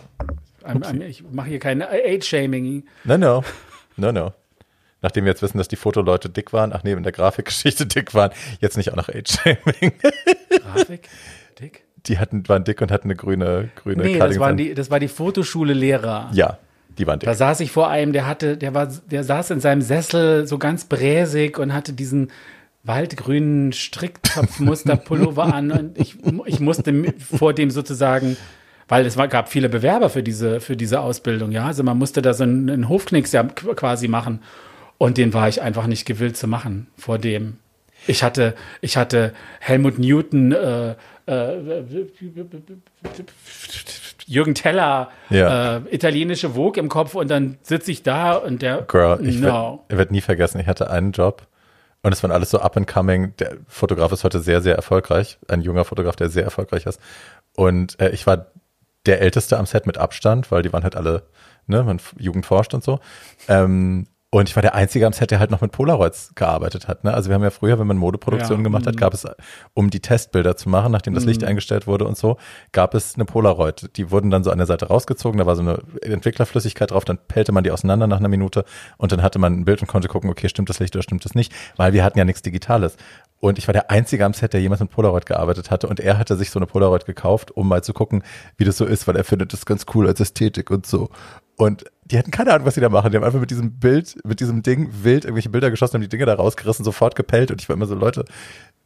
Speaker 2: Ich mache hier kein Age-Shaming.
Speaker 1: No, no. No, no. Nachdem wir jetzt wissen, dass die Fotoleute dick waren, ach nee, in der Grafikgeschichte dick waren, jetzt nicht auch noch Age-Shaming.
Speaker 2: Grafik? Dick?
Speaker 1: Die hatten, waren dick und hatten eine grüne, grüne
Speaker 2: Nee, das, waren die, das war die Fotoschule-Lehrer.
Speaker 1: Ja, die waren dick.
Speaker 2: Da saß ich vor einem, der hatte, der war, der saß in seinem Sessel so ganz bräsig und hatte diesen waldgrünen Stricktopfmusterpullover an und ich, ich musste vor dem sozusagen, weil es war, gab viele Bewerber für diese, für diese Ausbildung, ja. Also man musste da so einen, einen Hofknicks ja quasi machen. Und den war ich einfach nicht gewillt zu machen vor dem. Ich hatte, ich hatte Helmut Newton äh, äh, Jürgen Teller, ja. äh, italienische Vogue im Kopf und dann sitze ich da und der.
Speaker 1: Girl, ich no. werde werd nie vergessen, ich hatte einen Job und es waren alles so up and coming. Der Fotograf ist heute sehr, sehr erfolgreich. Ein junger Fotograf, der sehr erfolgreich ist. Und äh, ich war der Älteste am Set mit Abstand, weil die waren halt alle, ne, man Jugend forscht und so. Ähm, und ich war der Einzige am Set, der halt noch mit Polaroids gearbeitet hat. Ne? Also wir haben ja früher, wenn man Modeproduktionen ja, gemacht hat, mhm. gab es, um die Testbilder zu machen, nachdem das Licht mhm. eingestellt wurde und so, gab es eine Polaroid. Die wurden dann so an der Seite rausgezogen, da war so eine Entwicklerflüssigkeit drauf, dann pellte man die auseinander nach einer Minute und dann hatte man ein Bild und konnte gucken, okay, stimmt das Licht oder stimmt das nicht, weil wir hatten ja nichts Digitales. Und ich war der Einzige am Set, der jemals mit Polaroid gearbeitet hatte und er hatte sich so eine Polaroid gekauft, um mal zu gucken, wie das so ist, weil er findet das ganz cool als Ästhetik und so. Und die hatten keine Ahnung, was sie da machen. Die haben einfach mit diesem Bild, mit diesem Ding wild irgendwelche Bilder geschossen, haben die Dinge da rausgerissen, sofort gepellt. Und ich war immer so, Leute,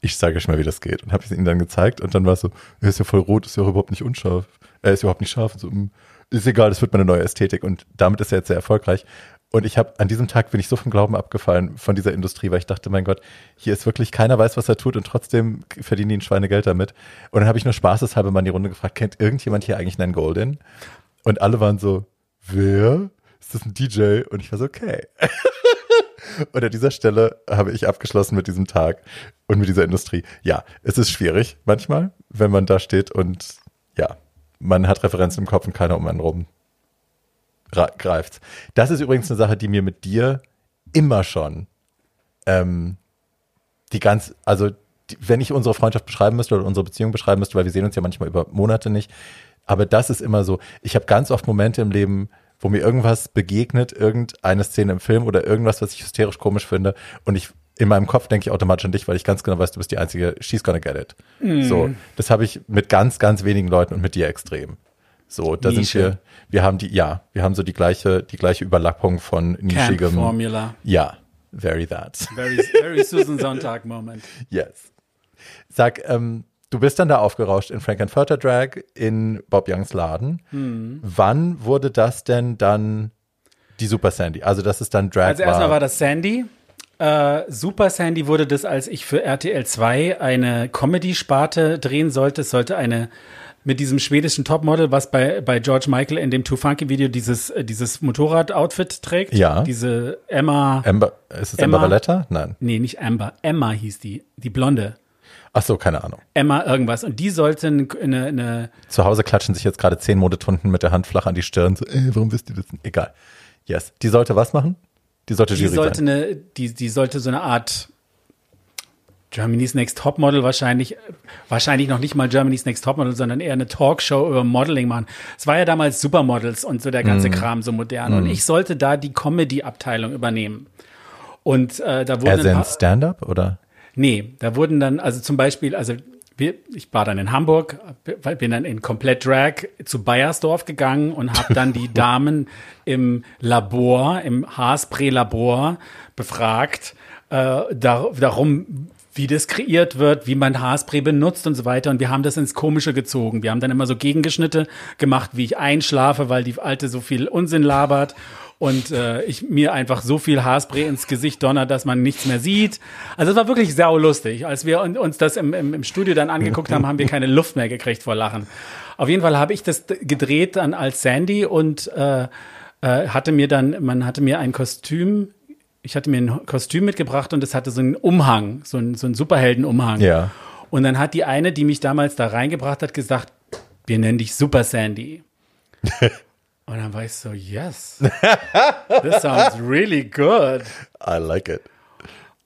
Speaker 1: ich zeige euch mal, wie das geht. Und habe es ihnen dann gezeigt. Und dann war es so, er ist ja voll rot, ist ja überhaupt nicht unscharf. Er ist überhaupt nicht scharf. Und so, hm, ist egal, das wird meine neue Ästhetik. Und damit ist er jetzt sehr erfolgreich. Und ich habe an diesem Tag bin ich so vom Glauben abgefallen von dieser Industrie, weil ich dachte, mein Gott, hier ist wirklich keiner weiß, was er tut und trotzdem verdienen die ein Schweinegeld damit. Und dann habe ich nur spaßeshalber mal in die Runde gefragt, kennt irgendjemand hier eigentlich einen Golden? Und alle waren so, wer? Ist das ein DJ? Und ich war so, okay. Und an dieser Stelle habe ich abgeschlossen mit diesem Tag und mit dieser Industrie. Ja, es ist schwierig manchmal, wenn man da steht und ja, man hat Referenzen im Kopf und keiner um einen rum greift. Das ist übrigens eine Sache, die mir mit dir immer schon ähm, die ganz, also die, wenn ich unsere Freundschaft beschreiben müsste oder unsere Beziehung beschreiben müsste, weil wir sehen uns ja manchmal über Monate nicht, aber das ist immer so, ich habe ganz oft Momente im Leben, wo mir irgendwas begegnet, irgendeine Szene im Film oder irgendwas, was ich hysterisch komisch finde und ich in meinem Kopf denke ich automatisch an dich, weil ich ganz genau weiß, du bist die einzige, she's gonna get it. Mm. So, das habe ich mit ganz, ganz wenigen Leuten und mit dir extrem. So, da Nische. sind wir, wir haben die, ja, wir haben so die gleiche, die gleiche Überlappung von nischigem.
Speaker 2: Formula.
Speaker 1: Ja, very that.
Speaker 2: Very, very Susan Sonntag Moment.
Speaker 1: Yes. Sag, ähm, du bist dann da aufgerauscht in Frankenfurter Drag in Bob Youngs Laden. Hm. Wann wurde das denn dann die Super Sandy? Also, das ist dann Drag.
Speaker 2: Also, erstmal war, war das Sandy. Äh, Super Sandy wurde das, als ich für RTL 2 eine Comedy-Sparte drehen sollte. Es sollte eine mit diesem schwedischen Topmodel, was bei, bei George Michael in dem Too Funky Video dieses, äh, dieses Motorrad-Outfit trägt.
Speaker 1: Ja.
Speaker 2: Diese Emma.
Speaker 1: Amber, ist es Emma, Valletta? Nein.
Speaker 2: Nee, nicht Amber. Emma hieß die. Die Blonde.
Speaker 1: Ach so, keine Ahnung.
Speaker 2: Emma irgendwas. Und die sollten eine, eine
Speaker 1: Zu Hause klatschen sich jetzt gerade zehn Modetunden mit der Hand flach an die Stirn. So, ey, warum wisst ihr das? Nicht? Egal. Yes. Die sollte was machen? Die sollte
Speaker 2: die
Speaker 1: Jury
Speaker 2: sollte
Speaker 1: sein.
Speaker 2: Eine, die, die sollte so eine Art Germany's Next Topmodel wahrscheinlich, wahrscheinlich noch nicht mal Germany's Next Topmodel, sondern eher eine Talkshow über Modeling machen. Es war ja damals Supermodels und so der ganze mm. Kram so modern. Mm. Und ich sollte da die Comedy-Abteilung übernehmen. Und äh, da wurden.
Speaker 1: Also ein Stand-up oder?
Speaker 2: Nee, da wurden dann, also zum Beispiel, also wir, ich war dann in Hamburg, bin dann in komplett Drag zu Bayersdorf gegangen und habe dann die Damen im Labor, im Haarspray-Labor befragt, äh, dar darum, wie das kreiert wird, wie man Haarspray benutzt und so weiter. Und wir haben das ins Komische gezogen. Wir haben dann immer so Gegengeschnitte gemacht, wie ich einschlafe, weil die Alte so viel Unsinn labert und äh, ich mir einfach so viel Haarspray ins Gesicht donner, dass man nichts mehr sieht. Also es war wirklich sau lustig. Als wir uns das im, im, im Studio dann angeguckt haben, haben wir keine Luft mehr gekriegt vor Lachen. Auf jeden Fall habe ich das gedreht dann als Sandy und äh, äh, hatte mir dann, man hatte mir ein Kostüm ich hatte mir ein Kostüm mitgebracht und es hatte so einen Umhang, so einen, so einen Superheldenumhang.
Speaker 1: Ja.
Speaker 2: Und dann hat die eine, die mich damals da reingebracht hat, gesagt, wir nennen dich Super Sandy. und dann war ich so, yes, this sounds really good.
Speaker 1: I like it.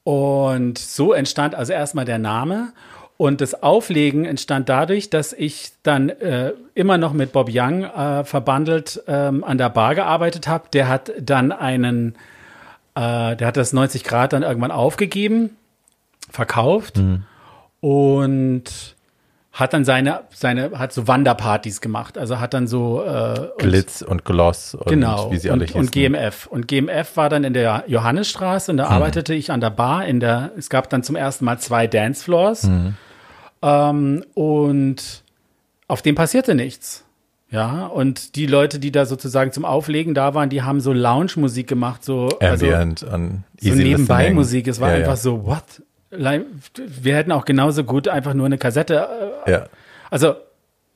Speaker 2: Und so entstand also erstmal der Name. Und das Auflegen entstand dadurch, dass ich dann äh, immer noch mit Bob Young äh, verbandelt ähm, an der Bar gearbeitet habe. Der hat dann einen äh, der hat das 90 Grad dann irgendwann aufgegeben, verkauft mhm. und hat dann seine, seine, hat so Wanderpartys gemacht. Also hat dann so äh,
Speaker 1: Glitz und Gloss und
Speaker 2: genau,
Speaker 1: wie sie alle
Speaker 2: und, hießen. Und GMF. Und GMF war dann in der Johannesstraße und da mhm. arbeitete ich an der Bar in der, es gab dann zum ersten Mal zwei Dancefloors. Mhm. Ähm, und auf dem passierte nichts. Ja, und die Leute, die da sozusagen zum Auflegen da waren, die haben so Lounge-Musik gemacht, so,
Speaker 1: Ambient also,
Speaker 2: so nebenbei Musik. Es war ja, einfach ja. so, what? Wir hätten auch genauso gut einfach nur eine Kassette.
Speaker 1: Äh, ja.
Speaker 2: Also,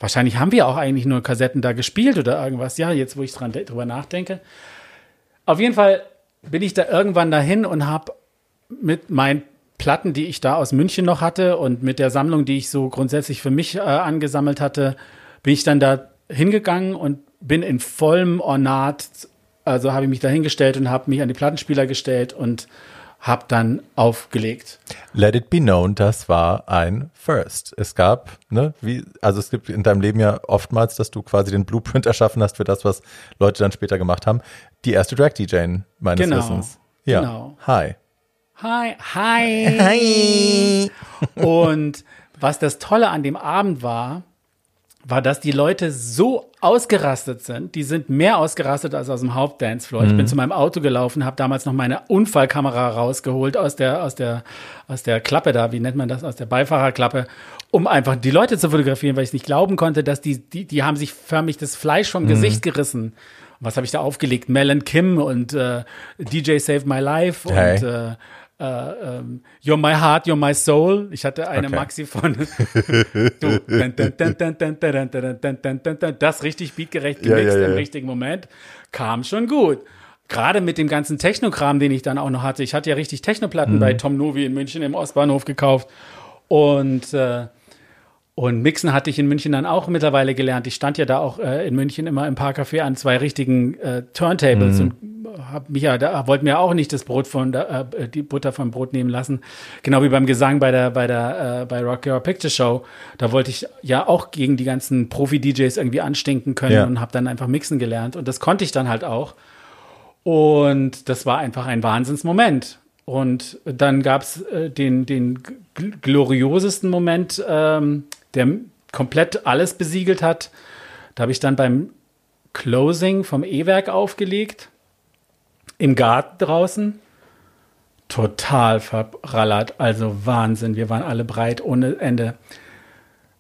Speaker 2: wahrscheinlich haben wir auch eigentlich nur Kassetten da gespielt oder irgendwas. Ja, jetzt, wo ich dran, drüber nachdenke. Auf jeden Fall bin ich da irgendwann dahin und habe mit meinen Platten, die ich da aus München noch hatte und mit der Sammlung, die ich so grundsätzlich für mich äh, angesammelt hatte, bin ich dann da hingegangen und bin in vollem Ornat, also habe ich mich da hingestellt und habe mich an die Plattenspieler gestellt und habe dann aufgelegt.
Speaker 1: Let it be known, das war ein First. Es gab, ne, wie, also es gibt in deinem Leben ja oftmals, dass du quasi den Blueprint erschaffen hast für das, was Leute dann später gemacht haben. Die erste Drag-DJ meines genau, Wissens. Ja. Genau. Hi.
Speaker 2: Hi. Hi. Hi. Und was das Tolle an dem Abend war, war, dass die Leute so ausgerastet sind. Die sind mehr ausgerastet als aus dem Hauptdancefloor. Mhm. Ich bin mhm. zu meinem Auto gelaufen, habe damals noch meine Unfallkamera rausgeholt aus der aus der aus der Klappe da, wie nennt man das, aus der Beifahrerklappe, um einfach die Leute zu fotografieren, weil ich nicht glauben konnte, dass die die die haben sich förmlich das Fleisch vom mhm. Gesicht gerissen. was habe ich da aufgelegt? Melon Kim und äh, DJ Save My Life hey. und äh, Uh, um, You're My Heart, You're My Soul. Ich hatte eine okay. Maxi von das richtig beatgerecht gemixt ja, ja, ja. im richtigen Moment. Kam schon gut. gerade mit dem ganzen Technokram, den ich dann auch noch hatte. Ich hatte ja richtig Technoplatten mhm. bei Tom Novi in München im Ostbahnhof gekauft. Und äh, und Mixen hatte ich in München dann auch mittlerweile gelernt. Ich stand ja da auch äh, in München immer im Parkcafé an zwei richtigen äh, Turntables mhm. und hab mich ja, da wollte mir auch nicht das Brot von äh, die Butter vom Brot nehmen lassen. Genau wie beim Gesang bei der bei der äh, bei Rock Your Picture Show. Da wollte ich ja auch gegen die ganzen Profi-DJs irgendwie anstinken können ja. und habe dann einfach mixen gelernt und das konnte ich dann halt auch. Und das war einfach ein Wahnsinnsmoment. Und dann gab es äh, den, den gloriosesten Moment, ähm, der komplett alles besiegelt hat. Da habe ich dann beim Closing vom E-Werk aufgelegt, im Garten draußen. Total verrallert, also Wahnsinn. Wir waren alle breit ohne Ende.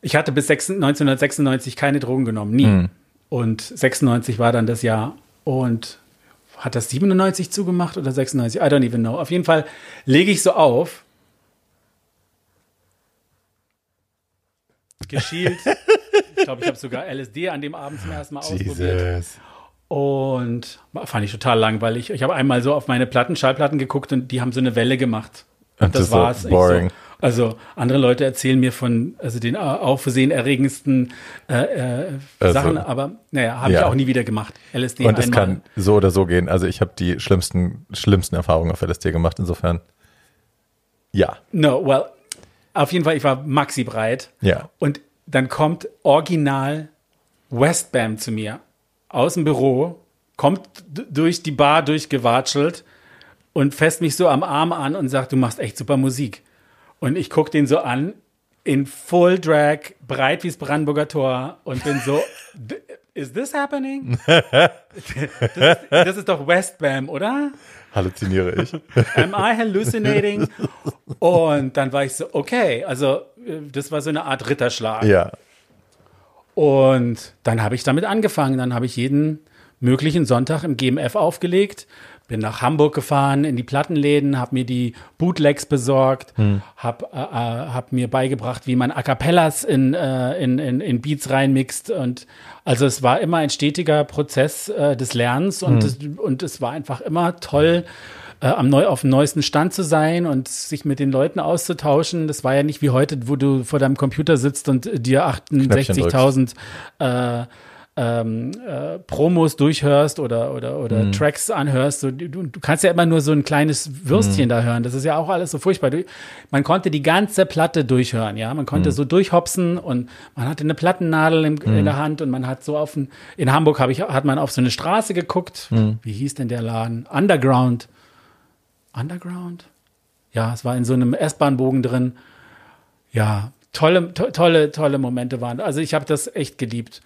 Speaker 2: Ich hatte bis 1996 keine Drogen genommen, nie. Mhm. Und 96 war dann das Jahr. Und hat das 97 zugemacht oder 96? I don't even know. Auf jeden Fall lege ich so auf. Geschielt. ich glaube, ich habe sogar LSD an dem Abend zum ersten Mal ausprobiert. Und fand ich total langweilig. Ich habe einmal so auf meine Platten, Schallplatten geguckt und die haben so eine Welle gemacht. Und das, das war's. So also andere Leute erzählen mir von also den auf Versehen erregendsten äh, äh, also, Sachen, aber naja, habe ja. ich auch nie wieder gemacht.
Speaker 1: LSD Und es kann so oder so gehen. Also ich habe die schlimmsten, schlimmsten Erfahrungen auf LSD gemacht, insofern. Ja.
Speaker 2: No, well, auf jeden Fall, ich war maxi breit.
Speaker 1: Ja.
Speaker 2: Und dann kommt original Westbam zu mir aus dem Büro, kommt durch die Bar durchgewatschelt und fässt mich so am Arm an und sagt, du machst echt super Musik. Und ich gucke den so an, in Full Drag, breit wie das Brandenburger Tor und bin so, is this happening? das, ist, das ist doch Westbam, oder?
Speaker 1: Halluziniere ich.
Speaker 2: Am I hallucinating? Und dann war ich so, okay, also das war so eine Art Ritterschlag.
Speaker 1: Ja.
Speaker 2: Und dann habe ich damit angefangen. Dann habe ich jeden möglichen Sonntag im GMF aufgelegt bin nach Hamburg gefahren in die Plattenläden, habe mir die Bootlegs besorgt, hm. habe äh, äh, hab mir beigebracht, wie man A cappellas in, äh, in, in, in Beats reinmixt und also es war immer ein stetiger Prozess äh, des Lernens und, hm. das, und es war einfach immer toll, äh, am neu, auf dem neuesten Stand zu sein und sich mit den Leuten auszutauschen. Das war ja nicht wie heute, wo du vor deinem Computer sitzt und dir 68.000 äh, ähm, äh, Promos durchhörst oder, oder, oder mhm. Tracks anhörst. So, du, du kannst ja immer nur so ein kleines Würstchen mhm. da hören. Das ist ja auch alles so furchtbar. Du, man konnte die ganze Platte durchhören, ja. Man konnte mhm. so durchhopsen und man hatte eine Plattennadel in, in, mhm. der Hand und man hat so auf ein, in Hamburg ich, hat man auf so eine Straße geguckt. Mhm. Wie hieß denn der Laden? Underground. Underground? Ja, es war in so einem S-Bahn-Bogen drin. Ja, tolle, to tolle, tolle Momente waren. Also ich habe das echt geliebt.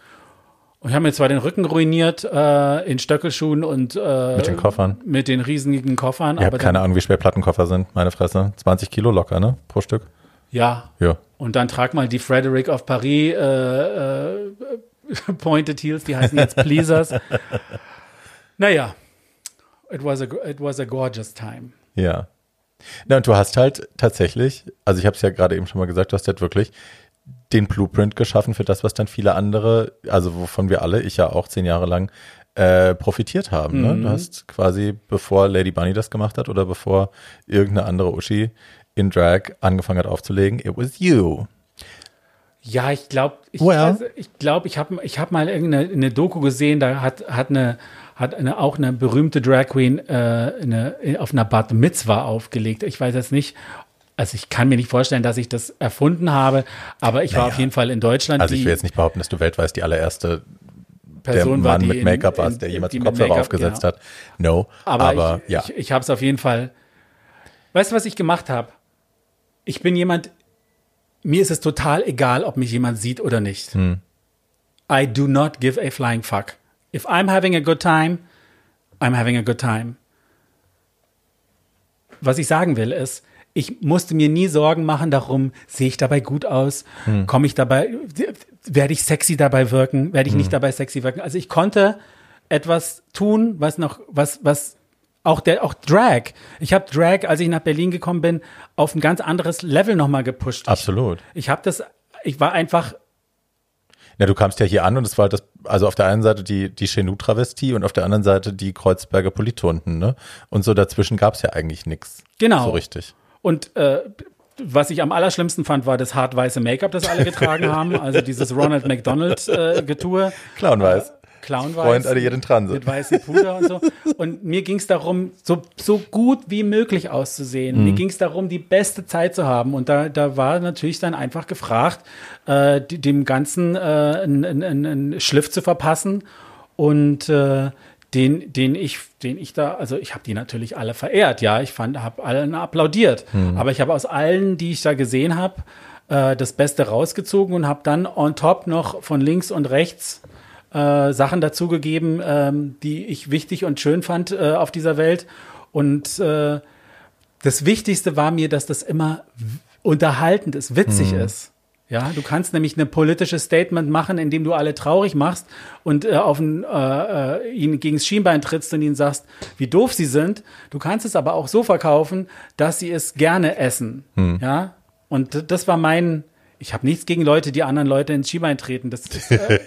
Speaker 2: Und ich habe mir zwar den Rücken ruiniert äh, in Stöckelschuhen und äh,
Speaker 1: mit den Koffern.
Speaker 2: Mit den riesigen Koffern.
Speaker 1: Ich habe keine Ahnung, wie schwer Plattenkoffer sind, meine Fresse. 20 Kilo locker, ne? Pro Stück.
Speaker 2: Ja.
Speaker 1: Ja.
Speaker 2: Und dann trag mal die Frederick of Paris äh, äh, Pointed Heels, die heißen jetzt Pleasers. naja, it was, a, it was a gorgeous time.
Speaker 1: Ja. Na, und du hast halt tatsächlich, also ich habe es ja gerade eben schon mal gesagt, du hast halt wirklich den Blueprint geschaffen für das, was dann viele andere, also wovon wir alle, ich ja auch zehn Jahre lang, äh, profitiert haben. Ne? Mhm. Du hast quasi, bevor Lady Bunny das gemacht hat oder bevor irgendeine andere Uschi in Drag angefangen hat aufzulegen, it was you.
Speaker 2: Ja, ich glaube, ich well. also, ich, glaub, ich habe ich hab mal irgendeine eine Doku gesehen, da hat, hat eine hat eine, auch eine berühmte Drag Queen äh, eine, auf einer Bat Mitzwa aufgelegt. Ich weiß jetzt nicht, also ich kann mir nicht vorstellen, dass ich das erfunden habe, aber ich naja. war auf jeden Fall in Deutschland.
Speaker 1: Also ich will jetzt nicht behaupten, dass du weltweit die allererste Person der Mann war, mit Make-up warst, der jemals einen Kopfhörer aufgesetzt genau. hat. No,
Speaker 2: aber, aber ich, ja. Ich, ich habe es auf jeden Fall. Weißt du, was ich gemacht habe? Ich bin jemand, mir ist es total egal, ob mich jemand sieht oder nicht. Hm. I do not give a flying fuck. If I'm having a good time, I'm having a good time. Was ich sagen will ist, ich musste mir nie Sorgen machen darum, sehe ich dabei gut aus, hm. komme ich dabei, werde ich sexy dabei wirken, werde ich hm. nicht dabei sexy wirken. Also ich konnte etwas tun, was noch, was, was auch der, auch Drag. Ich habe Drag, als ich nach Berlin gekommen bin, auf ein ganz anderes Level nochmal gepusht.
Speaker 1: Absolut.
Speaker 2: Ich, ich habe das, ich war einfach
Speaker 1: ja, du kamst ja hier an und es war das also auf der einen Seite die, die Chenou-Travestie und auf der anderen Seite die Kreuzberger Politonden, ne? Und so dazwischen gab es ja eigentlich nichts.
Speaker 2: Genau.
Speaker 1: So richtig.
Speaker 2: Und äh, was ich am allerschlimmsten fand, war das hart weiße Make-up, das alle getragen haben. Also dieses Ronald McDonald-Getue. Äh,
Speaker 1: Clownweiß.
Speaker 2: Clownweiß.
Speaker 1: Freund alle jeden Transe.
Speaker 2: Mit weißem Puder und so. Und mir ging es darum, so, so gut wie möglich auszusehen. Mhm. Mir ging es darum, die beste Zeit zu haben. Und da, da war natürlich dann einfach gefragt, äh, dem Ganzen äh, einen, einen, einen Schliff zu verpassen. Und äh, den, den ich, den ich da, also ich habe die natürlich alle verehrt, ja, ich fand, habe allen applaudiert, mhm. aber ich habe aus allen, die ich da gesehen habe, äh, das Beste rausgezogen und habe dann on top noch von links und rechts äh, Sachen dazugegeben, ähm, die ich wichtig und schön fand äh, auf dieser Welt. Und äh, das Wichtigste war mir, dass das immer unterhaltend ist, witzig mhm. ist. Ja, du kannst nämlich ein politisches Statement machen, indem du alle traurig machst und äh, auf ein, äh, äh, ihnen gegen das Schienbein trittst und ihnen sagst, wie doof sie sind. Du kannst es aber auch so verkaufen, dass sie es gerne essen. Hm. Ja, und das war mein. Ich habe nichts gegen Leute, die anderen Leute ins Schienbein treten. Das ist, äh,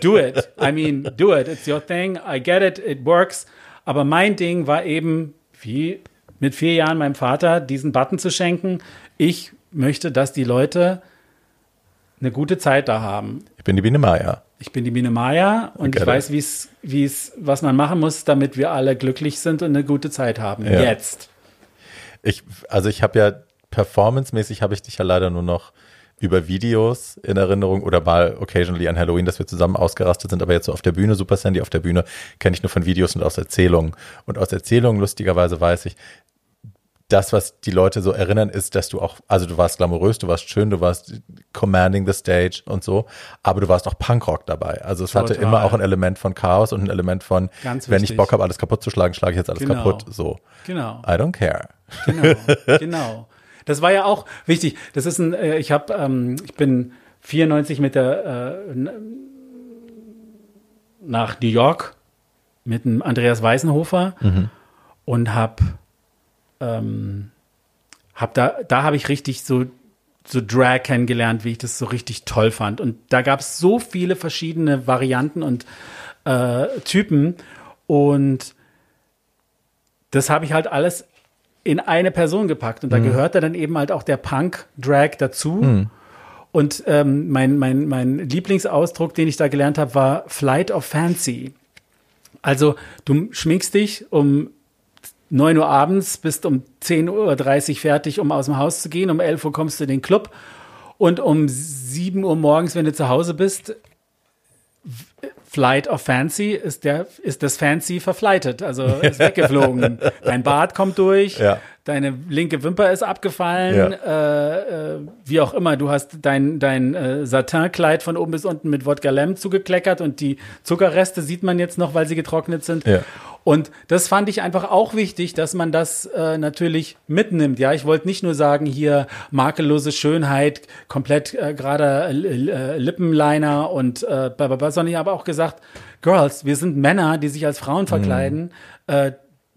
Speaker 2: do it. I mean, do it. It's your thing. I get it. It works. Aber mein Ding war eben, wie mit vier Jahren meinem Vater diesen Button zu schenken. Ich möchte, dass die Leute eine gute Zeit da haben.
Speaker 1: Ich bin die Biene Maya.
Speaker 2: Ich bin die Biene Maya und ich weiß, wie es, wie es, was man machen muss, damit wir alle glücklich sind und eine gute Zeit haben. Ja. Jetzt.
Speaker 1: Ich, also ich habe ja performancemäßig habe ich dich ja leider nur noch über Videos in Erinnerung oder mal occasionally an Halloween, dass wir zusammen ausgerastet sind, aber jetzt so auf der Bühne, Super Sandy auf der Bühne, kenne ich nur von Videos und aus Erzählungen. Und aus Erzählungen, lustigerweise weiß ich, das, was die Leute so erinnern, ist, dass du auch, also du warst glamourös, du warst schön, du warst commanding the stage und so, aber du warst auch Punkrock dabei. Also es Total. hatte immer auch ein Element von Chaos und ein Element von,
Speaker 2: Ganz
Speaker 1: wenn ich Bock habe, alles kaputt zu schlagen, schlage ich jetzt alles genau. kaputt. So.
Speaker 2: Genau.
Speaker 1: I don't care.
Speaker 2: Genau, genau. Das war ja auch wichtig. Das ist ein, äh, ich habe, ähm, ich bin 94 mit der äh, nach New York mit dem Andreas Weisenhofer mhm. und habe ähm, hab da, da habe ich richtig so, so Drag kennengelernt, wie ich das so richtig toll fand. Und da gab es so viele verschiedene Varianten und äh, Typen. Und das habe ich halt alles in eine Person gepackt. Und da mhm. gehörte dann eben halt auch der Punk-Drag dazu. Mhm. Und ähm, mein, mein, mein Lieblingsausdruck, den ich da gelernt habe, war Flight of Fancy. Also du schminkst dich, um 9 Uhr abends, bist um 10.30 Uhr fertig, um aus dem Haus zu gehen. Um 11 Uhr kommst du in den Club. Und um 7 Uhr morgens, wenn du zu Hause bist, Flight of Fancy ist der ist das Fancy verflightet, also ist weggeflogen. Dein Bart kommt durch, ja. deine linke Wimper ist abgefallen, ja. äh, äh, wie auch immer. Du hast dein dein äh, Satinkleid von oben bis unten mit Wodka Lem zugekleckert und die Zuckerreste sieht man jetzt noch, weil sie getrocknet sind. Ja. Und das fand ich einfach auch wichtig, dass man das äh, natürlich mitnimmt. Ja, ich wollte nicht nur sagen, hier makellose Schönheit, komplett äh, gerade äh, Lippenliner und äh, sondern ich habe auch gesagt, Girls, wir sind Männer, die sich als Frauen verkleiden. Mhm. Äh,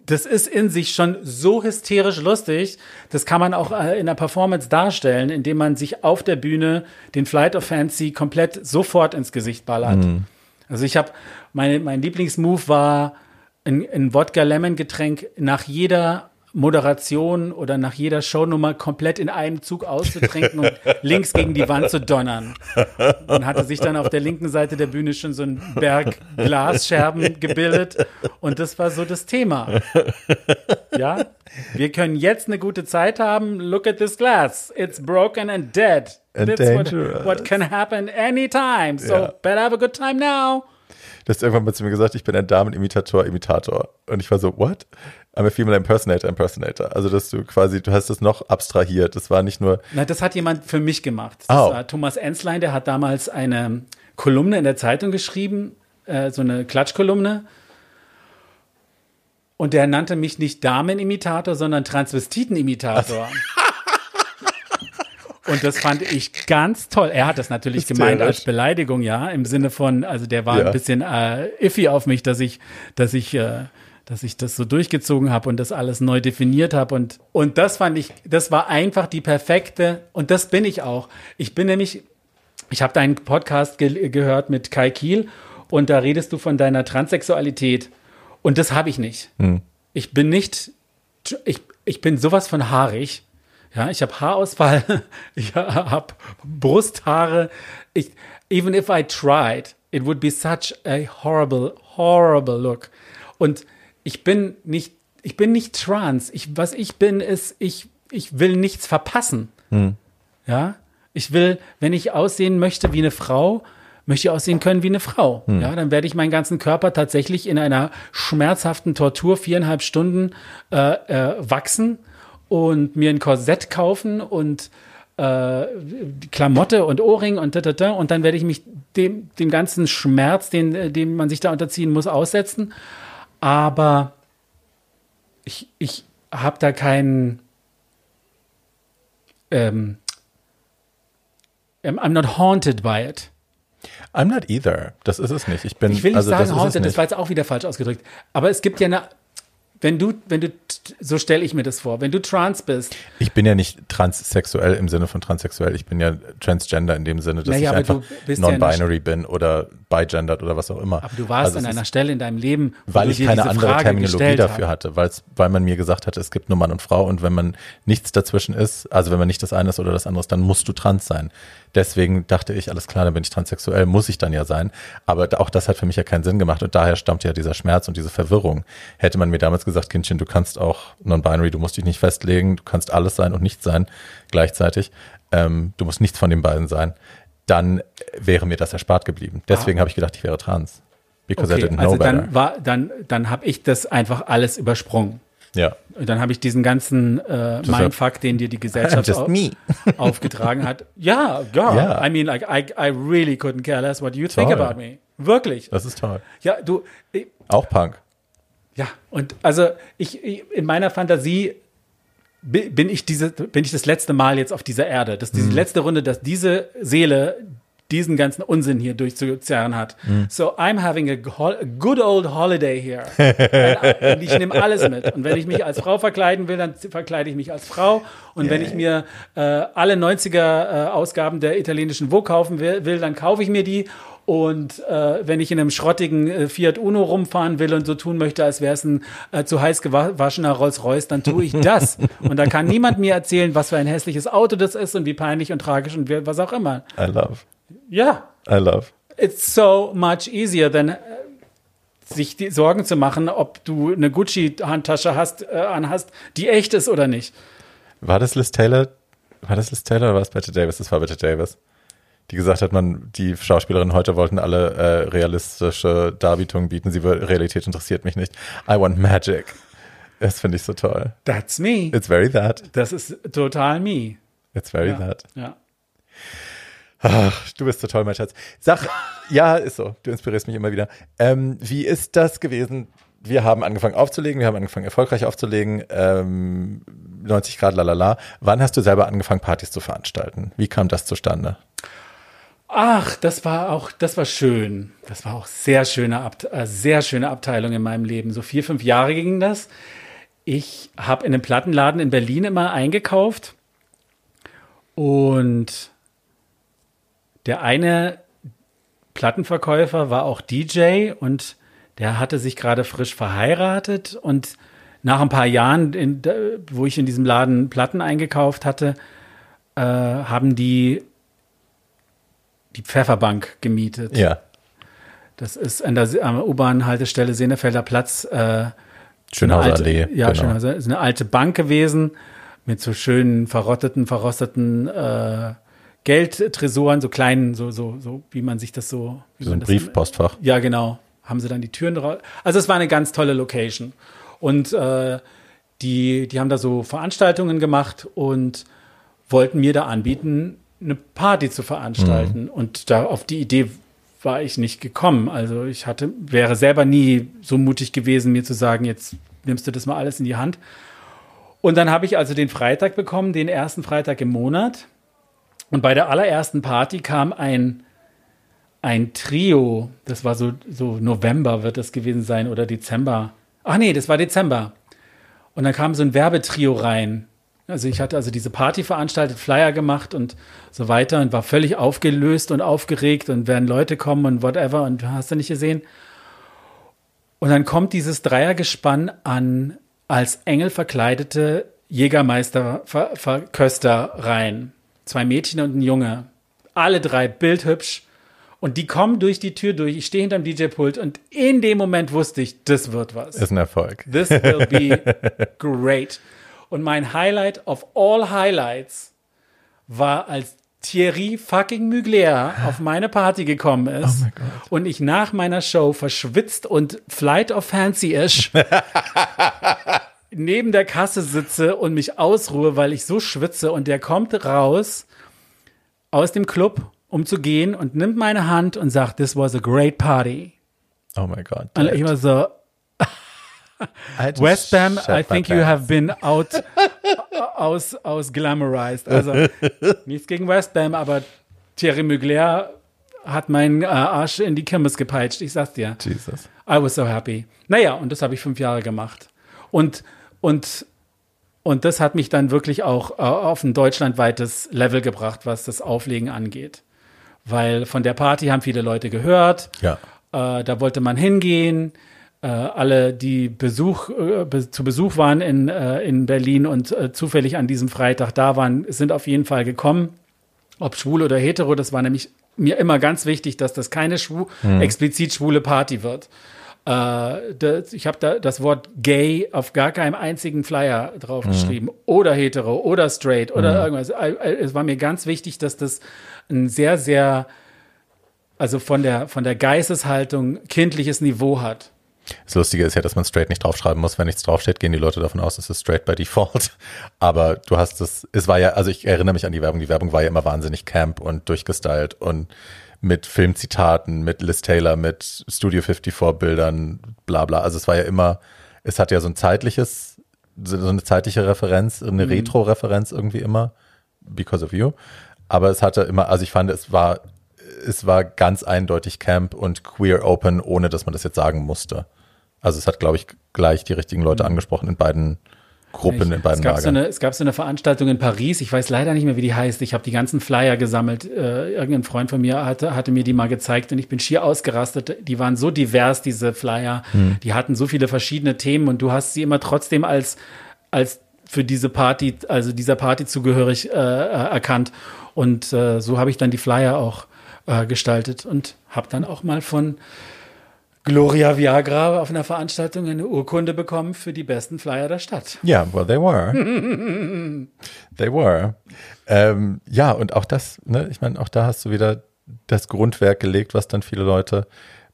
Speaker 2: das ist in sich schon so hysterisch lustig. Das kann man auch äh, in der Performance darstellen, indem man sich auf der Bühne den Flight of Fancy komplett sofort ins Gesicht ballert. Mhm. Also ich habe mein Lieblingsmove war ein, ein Wodka-Lemon-Getränk nach jeder Moderation oder nach jeder Shownummer komplett in einem Zug auszutrinken und links gegen die Wand zu donnern. Und hatte sich dann auf der linken Seite der Bühne schon so ein Berg Glasscherben gebildet. Und das war so das Thema. Ja, wir können jetzt eine gute Zeit haben. Look at this glass. It's broken and dead.
Speaker 1: And That's
Speaker 2: what, what, can happen anytime. So yeah. better have a good time now.
Speaker 1: Du hast irgendwann mal zu mir gesagt, ich bin ein Damenimitator, Imitator. Und ich war so, what? I'm a female impersonator, impersonator. Also, dass du quasi, du hast es noch abstrahiert. Das war nicht nur.
Speaker 2: Na, das hat jemand für mich gemacht. Das oh. war Thomas Enslein, der hat damals eine Kolumne in der Zeitung geschrieben, äh, so eine Klatschkolumne. Und der nannte mich nicht Damenimitator, sondern Transvestitenimitator. Und das fand ich ganz toll. Er hat das natürlich gemeint als Beleidigung, ja, im Sinne von, also der war ja. ein bisschen äh, iffy auf mich, dass ich, dass ich, äh, dass ich das so durchgezogen habe und das alles neu definiert habe und und das fand ich, das war einfach die perfekte und das bin ich auch. Ich bin nämlich, ich habe deinen Podcast ge gehört mit Kai Kiel und da redest du von deiner Transsexualität und das habe ich nicht. Hm. Ich bin nicht, ich, ich bin sowas von haarig. Ja, ich habe Haarausfall, ich habe Brusthaare. Ich, even if I tried, it would be such a horrible, horrible look. Und ich bin nicht, ich bin nicht trans. Ich, was ich bin, ist, ich, ich will nichts verpassen. Hm. Ja, ich will, wenn ich aussehen möchte wie eine Frau, möchte ich aussehen können wie eine Frau. Hm. Ja, dann werde ich meinen ganzen Körper tatsächlich in einer schmerzhaften Tortur viereinhalb Stunden äh, äh, wachsen und mir ein Korsett kaufen und äh, Klamotte und Ohrring und da, da, da, und dann werde ich mich dem, dem ganzen Schmerz, den, äh, dem man sich da unterziehen muss, aussetzen. Aber ich, ich habe da keinen ähm, I'm not haunted by it.
Speaker 1: I'm not either. Das ist es nicht. Ich bin.
Speaker 2: Ich will nicht also, sagen haunted, das war jetzt auch wieder falsch ausgedrückt. Aber es gibt ja eine wenn du, wenn du, so stelle ich mir das vor, wenn du trans bist.
Speaker 1: Ich bin ja nicht transsexuell im Sinne von transsexuell, ich bin ja transgender in dem Sinne, dass naja, ich einfach non-binary ja bin oder bigendert oder was auch immer.
Speaker 2: Aber du warst also an einer Stelle in deinem Leben,
Speaker 1: weil ich keine andere Frage Terminologie dafür hatte, weil man mir gesagt hatte, es gibt nur Mann und Frau und wenn man nichts dazwischen ist, also wenn man nicht das eine ist oder das andere ist, dann musst du trans sein. Deswegen dachte ich, alles klar, dann bin ich transsexuell, muss ich dann ja sein. Aber auch das hat für mich ja keinen Sinn gemacht und daher stammt ja dieser Schmerz und diese Verwirrung. Hätte man mir damals gesagt, Kindchen, du kannst auch non-binary, du musst dich nicht festlegen, du kannst alles sein und nichts sein gleichzeitig. Ähm, du musst nichts von den beiden sein. Dann wäre mir das erspart geblieben. Deswegen ah. habe ich gedacht, ich wäre trans.
Speaker 2: Because okay, I didn't know also dann war, dann, dann habe ich das einfach alles übersprungen.
Speaker 1: Ja.
Speaker 2: Und dann habe ich diesen ganzen äh, Mindfuck, den dir die Gesellschaft au aufgetragen hat. Ja, girl. Yeah. I mean, like, I, I really couldn't care less what you toll. think about me. Wirklich.
Speaker 1: Das ist toll.
Speaker 2: Ja, du.
Speaker 1: Ich, Auch Punk.
Speaker 2: Ja, und also ich, ich in meiner Fantasie bin ich diese, bin ich das letzte Mal jetzt auf dieser Erde. Das ist diese mhm. letzte Runde, dass diese Seele diesen ganzen Unsinn hier durchzuzerren hat. Mhm. So, I'm having a, good old holiday here. und ich nehme alles mit. Und wenn ich mich als Frau verkleiden will, dann verkleide ich mich als Frau. Und yeah. wenn ich mir äh, alle 90er-Ausgaben äh, der italienischen Vogue kaufen will, will, dann kaufe ich mir die. Und äh, wenn ich in einem schrottigen äh, Fiat Uno rumfahren will und so tun möchte, als wäre es ein äh, zu heiß gewaschener Rolls-Royce, dann tue ich das. und da kann niemand mir erzählen, was für ein hässliches Auto das ist und wie peinlich und tragisch und was auch immer.
Speaker 1: I love.
Speaker 2: Ja.
Speaker 1: I love.
Speaker 2: It's so much easier than äh, sich die Sorgen zu machen, ob du eine Gucci-Handtasche hast, äh, anhast, die echt ist oder nicht.
Speaker 1: War das Liz Taylor? War das Liz Taylor oder war es Bette Davis? Das war Bette Davis. Die gesagt hat, man, die Schauspielerinnen heute wollten alle äh, realistische Darbietungen bieten. Sie Realität interessiert mich nicht. I want magic. Das finde ich so toll.
Speaker 2: That's me.
Speaker 1: It's very that.
Speaker 2: Das ist total me.
Speaker 1: It's very
Speaker 2: ja.
Speaker 1: that.
Speaker 2: Ja.
Speaker 1: Ach, du bist so toll, mein Schatz. Sag, ja, ist so. Du inspirierst mich immer wieder. Ähm, wie ist das gewesen? Wir haben angefangen aufzulegen, wir haben angefangen erfolgreich aufzulegen, ähm, 90 Grad, lalala. Wann hast du selber angefangen, Partys zu veranstalten? Wie kam das zustande?
Speaker 2: Ach, das war auch, das war schön. Das war auch sehr schöne, äh, sehr schöne Abteilung in meinem Leben. So vier, fünf Jahre ging das. Ich habe in einem Plattenladen in Berlin immer eingekauft und der eine Plattenverkäufer war auch DJ und der hatte sich gerade frisch verheiratet und nach ein paar Jahren, in, wo ich in diesem Laden Platten eingekauft hatte, äh, haben die die Pfefferbank gemietet.
Speaker 1: Ja.
Speaker 2: Das ist an der U-Bahn-Haltestelle Senefelder Platz. Äh,
Speaker 1: Schönhauser Allee.
Speaker 2: Ja, genau. Schönhauser. Ist eine alte Bank gewesen mit so schönen verrotteten, verrosteten äh, Geldtresoren, so kleinen, so, so, so, wie man sich das so.
Speaker 1: so ein Briefpostfach.
Speaker 2: Ja, genau. Haben sie dann die Türen drauf. Also es war eine ganz tolle Location. Und äh, die, die haben da so Veranstaltungen gemacht und wollten mir da anbieten, eine Party zu veranstalten. Mhm. Und da auf die Idee war ich nicht gekommen. Also ich hatte, wäre selber nie so mutig gewesen, mir zu sagen, jetzt nimmst du das mal alles in die Hand. Und dann habe ich also den Freitag bekommen, den ersten Freitag im Monat. Und bei der allerersten Party kam ein, ein Trio, das war so, so November wird das gewesen sein oder Dezember. Ach nee, das war Dezember. Und dann kam so ein Werbetrio rein. Also ich hatte also diese Party veranstaltet, Flyer gemacht und so weiter und war völlig aufgelöst und aufgeregt und werden Leute kommen und whatever und hast du nicht gesehen. Und dann kommt dieses Dreiergespann an als Engel verkleidete Jägermeister-Verköster rein. Zwei Mädchen und ein Junge. Alle drei bildhübsch. Und die kommen durch die Tür durch. Ich stehe hinterm DJ-Pult und in dem Moment wusste ich, das wird was.
Speaker 1: Ist ein Erfolg.
Speaker 2: This will be great. Und mein Highlight of all Highlights war, als Thierry fucking Mugler auf meine Party gekommen ist
Speaker 1: Oh
Speaker 2: und ich nach meiner Show verschwitzt und Flight of Fancy-ish neben der Kasse sitze und mich ausruhe, weil ich so schwitze und der kommt raus aus dem Club, um zu gehen und nimmt meine Hand und sagt, this was a great party.
Speaker 1: Oh my God.
Speaker 2: Und ich war so,
Speaker 1: I just
Speaker 2: West Bam,
Speaker 1: shut
Speaker 2: I think you have been out aus, aus glamorized. Also nichts gegen West Bam, aber Thierry Mugler hat meinen äh, Arsch in die Kirmes gepeitscht. Ich sag's dir.
Speaker 1: Jesus.
Speaker 2: I was so happy. Naja, und das habe ich fünf Jahre gemacht. Und, und, und das hat mich dann wirklich auch äh, auf ein deutschlandweites Level gebracht, was das Auflegen angeht. Weil von der Party haben viele Leute gehört.
Speaker 1: Ja.
Speaker 2: Äh, da wollte man hingehen. Äh, alle, die Besuch, äh, be zu Besuch waren in, äh, in Berlin und äh, zufällig an diesem Freitag da waren, sind auf jeden Fall gekommen. Ob schwul oder hetero, das war nämlich mir immer ganz wichtig, dass das keine schwu explizit schwule Party wird. Äh, das, ich habe da das Wort gay auf gar keinem einzigen Flyer draufgeschrieben. Oder hetero oder straight oder irgendwas. Äh, äh, Es war mir ganz wichtig, dass das ein sehr, sehr, also von der, von der Geisteshaltung kindliches Niveau hat.
Speaker 1: Das Lustige ist ja, dass man straight nicht draufschreiben muss. Wenn nichts draufsteht, gehen die Leute davon aus, es ist straight by default. Aber du hast es, es war ja, also ich erinnere mich an die Werbung. Die Werbung war ja immer wahnsinnig camp und durchgestylt und mit Filmzitaten, mit Liz Taylor, mit Studio 54 Bildern, bla bla. Also es war ja immer, es hat ja so ein zeitliches, so so eine zeitliche Referenz, eine Retro-Referenz irgendwie immer, because of you. Aber es hatte immer, also ich fand, es war, es war ganz eindeutig Camp und Queer Open, ohne dass man das jetzt sagen musste. Also es hat, glaube ich, gleich die richtigen Leute angesprochen in beiden Gruppen, in
Speaker 2: es,
Speaker 1: beiden
Speaker 2: gab so eine, es gab so eine Veranstaltung in Paris, ich weiß leider nicht mehr, wie die heißt. Ich habe die ganzen Flyer gesammelt. Äh, irgendein Freund von mir hatte, hatte mir die mal gezeigt und ich bin schier ausgerastet. Die waren so divers, diese Flyer.
Speaker 1: Hm.
Speaker 2: Die hatten so viele verschiedene Themen und du hast sie immer trotzdem als, als für diese Party, also dieser Party zugehörig äh, äh, erkannt. Und äh, so habe ich dann die Flyer auch äh, gestaltet und habe dann auch mal von Gloria Viagra auf einer Veranstaltung eine Urkunde bekommen für die besten Flyer der Stadt.
Speaker 1: Ja, well, they were. they were. Ähm, ja, und auch das, ne, ich meine, auch da hast du wieder das Grundwerk gelegt, was dann viele Leute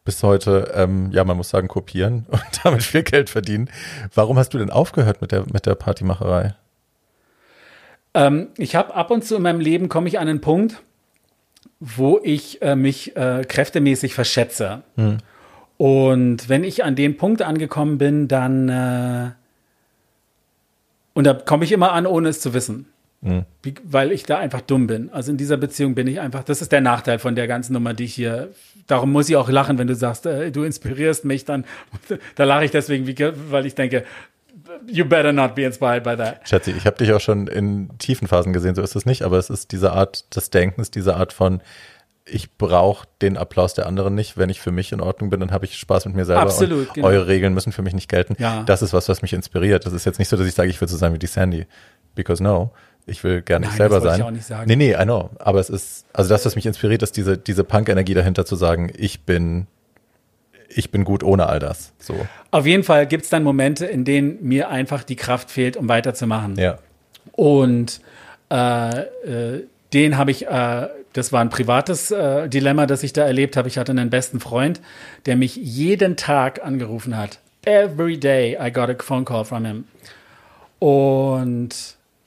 Speaker 1: bis heute, ähm, ja, man muss sagen, kopieren und damit viel Geld verdienen. Warum hast du denn aufgehört mit der, mit der Partymacherei?
Speaker 2: Ähm, ich habe ab und zu in meinem Leben komme ich an einen Punkt, wo ich äh, mich äh, kräftemäßig verschätze. Und wenn ich an den Punkt angekommen bin, dann äh, und da komme ich immer an, ohne es zu wissen. Wie, weil ich da einfach dumm bin. Also in dieser Beziehung bin ich einfach, das ist der Nachteil von der ganzen Nummer, die ich hier, darum muss ich auch lachen, wenn du sagst, äh, du inspirierst mich, dann, da lache ich deswegen, weil ich denke, you better not be inspired by that.
Speaker 1: Schatzi, ich habe dich auch schon in tiefen Phasen gesehen, so ist es nicht, aber es ist diese Art des Denkens, diese Art von, ich brauche den Applaus der anderen nicht. Wenn ich für mich in Ordnung bin, dann habe ich Spaß mit mir selber.
Speaker 2: Absolut, genau.
Speaker 1: Eure Regeln müssen für mich nicht gelten.
Speaker 2: Ja.
Speaker 1: Das ist was, was mich inspiriert. Das ist jetzt nicht so, dass ich sage, ich will so sein wie die Sandy. Because no. Ich will gerne
Speaker 2: Nein,
Speaker 1: ich selber
Speaker 2: das
Speaker 1: sein.
Speaker 2: ich auch nicht sagen.
Speaker 1: Nee, nee, I know. Aber es ist, also das, was mich inspiriert, ist diese, diese Punk-Energie dahinter zu sagen, ich bin, ich bin gut ohne all das. So.
Speaker 2: Auf jeden Fall gibt es dann Momente, in denen mir einfach die Kraft fehlt, um weiterzumachen.
Speaker 1: Ja.
Speaker 2: Und äh, äh, den habe ich, äh, das war ein privates äh, Dilemma, das ich da erlebt habe. Ich hatte einen besten Freund, der mich jeden Tag angerufen hat. Every day I got a phone call from him. Und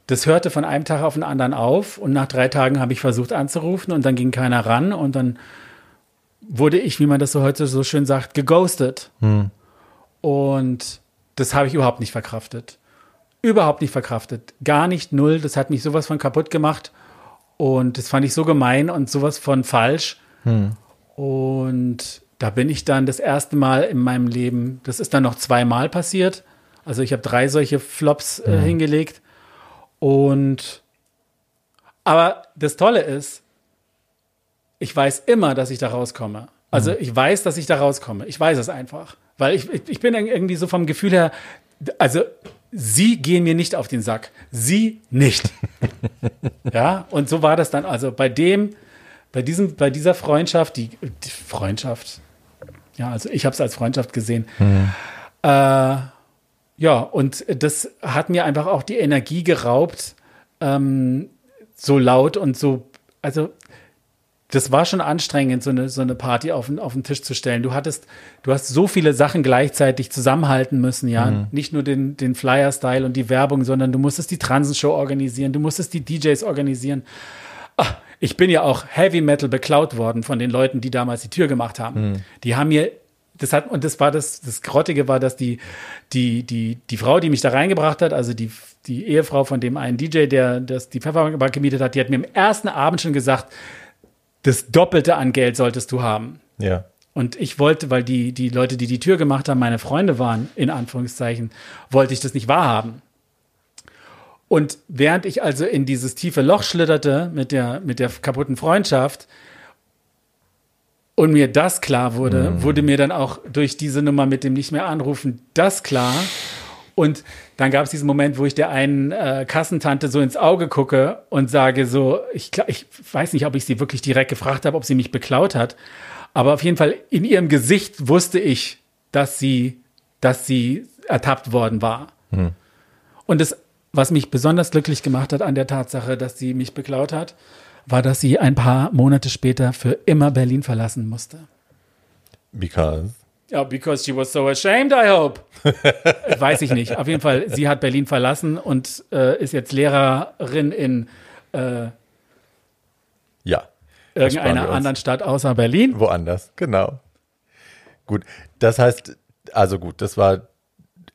Speaker 2: das hörte von einem Tag auf den anderen auf. Und nach drei Tagen habe ich versucht anzurufen und dann ging keiner ran. Und dann wurde ich, wie man das so heute so schön sagt, geghostet. Und das habe ich überhaupt nicht verkraftet. Überhaupt nicht verkraftet. Gar nicht null. Das hat mich sowas von kaputt gemacht. Und das fand ich so gemein und sowas von falsch. Und da bin ich dann das erste Mal in meinem Leben, das ist dann noch zweimal passiert. Also ich habe drei solche Flops äh, hingelegt. Und aber das Tolle ist, ich weiß immer, dass ich da rauskomme. Also mhm. ich weiß, dass ich da rauskomme. Ich weiß es einfach. Weil ich, ich bin irgendwie so vom Gefühl her, also sie gehen mir nicht auf den Sack. Sie nicht. ja, und so war das dann. Also bei dem, bei diesem, bei dieser Freundschaft, die, die Freundschaft, ja, also ich habe es als Freundschaft gesehen. Mhm. Äh, ja, und das hat mir einfach auch die Energie geraubt, ähm, so laut und so, also das war schon anstrengend, so eine, so eine Party auf, auf den Tisch zu stellen. Du hattest, du hast so viele Sachen gleichzeitig zusammenhalten müssen, ja. Mhm. Nicht nur den, den Flyer-Style und die Werbung, sondern du musstest die Transenshow organisieren, du musstest die DJs organisieren. Ach, ich bin ja auch Heavy Metal beklaut worden von den Leuten, die damals die Tür gemacht haben. Mhm. Die haben mir das hat, und das war das, das Grottige war, dass die, die, die, die Frau, die mich da reingebracht hat, also die, die Ehefrau von dem einen DJ, der das, die Pfefferbank gemietet hat, die hat mir im ersten Abend schon gesagt, das Doppelte an Geld solltest du haben.
Speaker 1: Ja.
Speaker 2: Und ich wollte, weil die, die Leute, die die Tür gemacht haben, meine Freunde waren, in Anführungszeichen, wollte ich das nicht wahrhaben. Und während ich also in dieses tiefe Loch schlitterte mit der, mit der kaputten Freundschaft und mir das klar wurde, mhm. wurde mir dann auch durch diese Nummer mit dem nicht mehr anrufen das klar. Und dann gab es diesen Moment, wo ich der einen äh, Kassentante so ins Auge gucke und sage so, ich, ich weiß nicht, ob ich sie wirklich direkt gefragt habe, ob sie mich beklaut hat, aber auf jeden Fall in ihrem Gesicht wusste ich, dass sie, dass sie ertappt worden war. Hm. Und das, was mich besonders glücklich gemacht hat an der Tatsache, dass sie mich beklaut hat, war, dass sie ein paar Monate später für immer Berlin verlassen musste.
Speaker 1: Because?
Speaker 2: Ja, because she was so ashamed, I hope. Weiß ich nicht. Auf jeden Fall, sie hat Berlin verlassen und äh, ist jetzt Lehrerin in äh,
Speaker 1: ja.
Speaker 2: irgendeiner anderen Stadt außer Berlin.
Speaker 1: Woanders, genau. Gut, das heißt, also gut, das war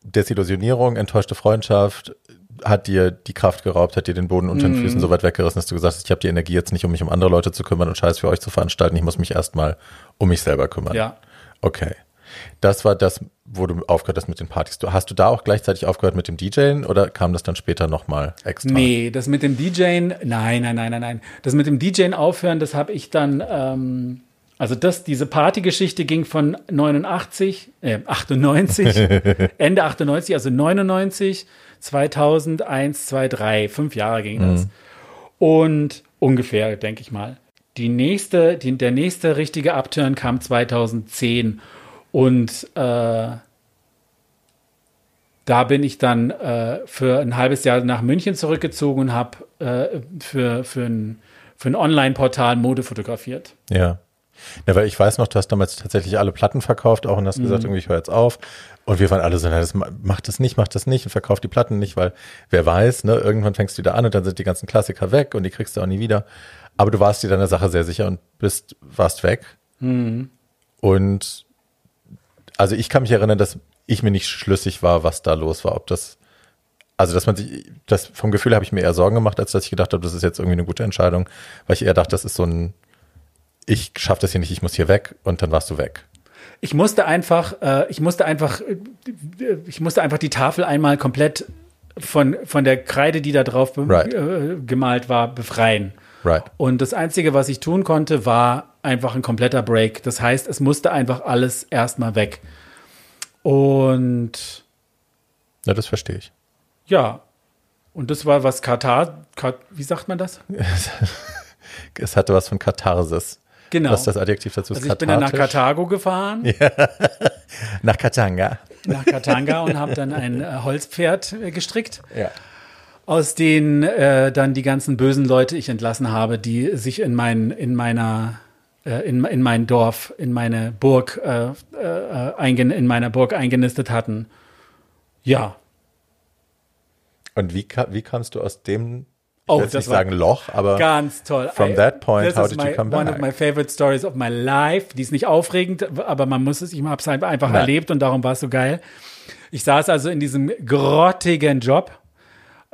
Speaker 1: Desillusionierung, enttäuschte Freundschaft, hat dir die Kraft geraubt, hat dir den Boden unter den mm. Füßen so weit weggerissen, dass du gesagt hast, ich habe die Energie jetzt nicht, um mich um andere Leute zu kümmern und Scheiß für euch zu veranstalten, ich muss mich erstmal um mich selber kümmern.
Speaker 2: Ja.
Speaker 1: Okay. Das war das, wo du aufgehört hast mit den Partys. Du, hast du da auch gleichzeitig aufgehört mit dem DJen oder kam das dann später nochmal extra?
Speaker 2: Nee, das mit dem DJen, nein, nein, nein, nein, nein. Das mit dem DJen aufhören, das habe ich dann, ähm, also das, diese Partygeschichte ging von 89, äh, 98, Ende 98, also 99, 2000, 1, 2, 3, fünf Jahre ging das. Mhm. Und ungefähr, denke ich mal. Die nächste, die, der nächste richtige Upturn kam 2010 und äh, da bin ich dann äh, für ein halbes Jahr nach München zurückgezogen und habe äh, für, für ein, für ein Online-Portal Mode fotografiert.
Speaker 1: Ja. Ja, weil ich weiß noch, du hast damals tatsächlich alle Platten verkauft auch und hast mhm. gesagt, irgendwie ich höre jetzt auf. Und wir waren alle so, na, das macht das nicht, macht das nicht und verkauft die Platten nicht, weil wer weiß, ne, irgendwann fängst du wieder an und dann sind die ganzen Klassiker weg und die kriegst du auch nie wieder. Aber du warst dir deiner Sache sehr sicher und bist, warst weg. Mhm. Und also ich kann mich erinnern, dass ich mir nicht schlüssig war, was da los war, ob das also, dass man sich, das vom Gefühl habe ich mir eher Sorgen gemacht, als dass ich gedacht habe, das ist jetzt irgendwie eine gute Entscheidung, weil ich eher dachte, das ist so ein, ich schaffe das hier nicht, ich muss hier weg und dann warst du weg.
Speaker 2: Ich musste einfach, äh, ich musste einfach, äh, ich musste einfach die Tafel einmal komplett von, von der Kreide, die da drauf right. äh, gemalt war, befreien.
Speaker 1: Right.
Speaker 2: Und das Einzige, was ich tun konnte, war einfach ein kompletter Break. Das heißt, es musste einfach alles erstmal weg. Und.
Speaker 1: Ja, das verstehe ich.
Speaker 2: Ja. Und das war was Katar, wie sagt man das?
Speaker 1: es hatte was von Katharsis.
Speaker 2: Genau.
Speaker 1: Was ist das Adjektiv dazu?
Speaker 2: Also ich bin dann nach Karthago gefahren.
Speaker 1: Ja. nach Katanga.
Speaker 2: Nach Katanga und habe dann ein äh, Holzpferd äh, gestrickt.
Speaker 1: Ja
Speaker 2: aus denen äh, dann die ganzen bösen Leute ich entlassen habe, die sich in mein, in meiner äh, in, in mein Dorf, in meine Burg, äh, äh, in meiner Burg eingenistet hatten. Ja.
Speaker 1: Und wie, wie kamst du aus dem ich oh, will nicht sagen Loch, aber
Speaker 2: ganz toll.
Speaker 1: From I, that point, how did my, you come back?
Speaker 2: One of my favorite stories of my life. Die ist nicht aufregend, aber man muss es, ich habe es einfach Nein. erlebt und darum war es so geil. Ich saß also in diesem grottigen Job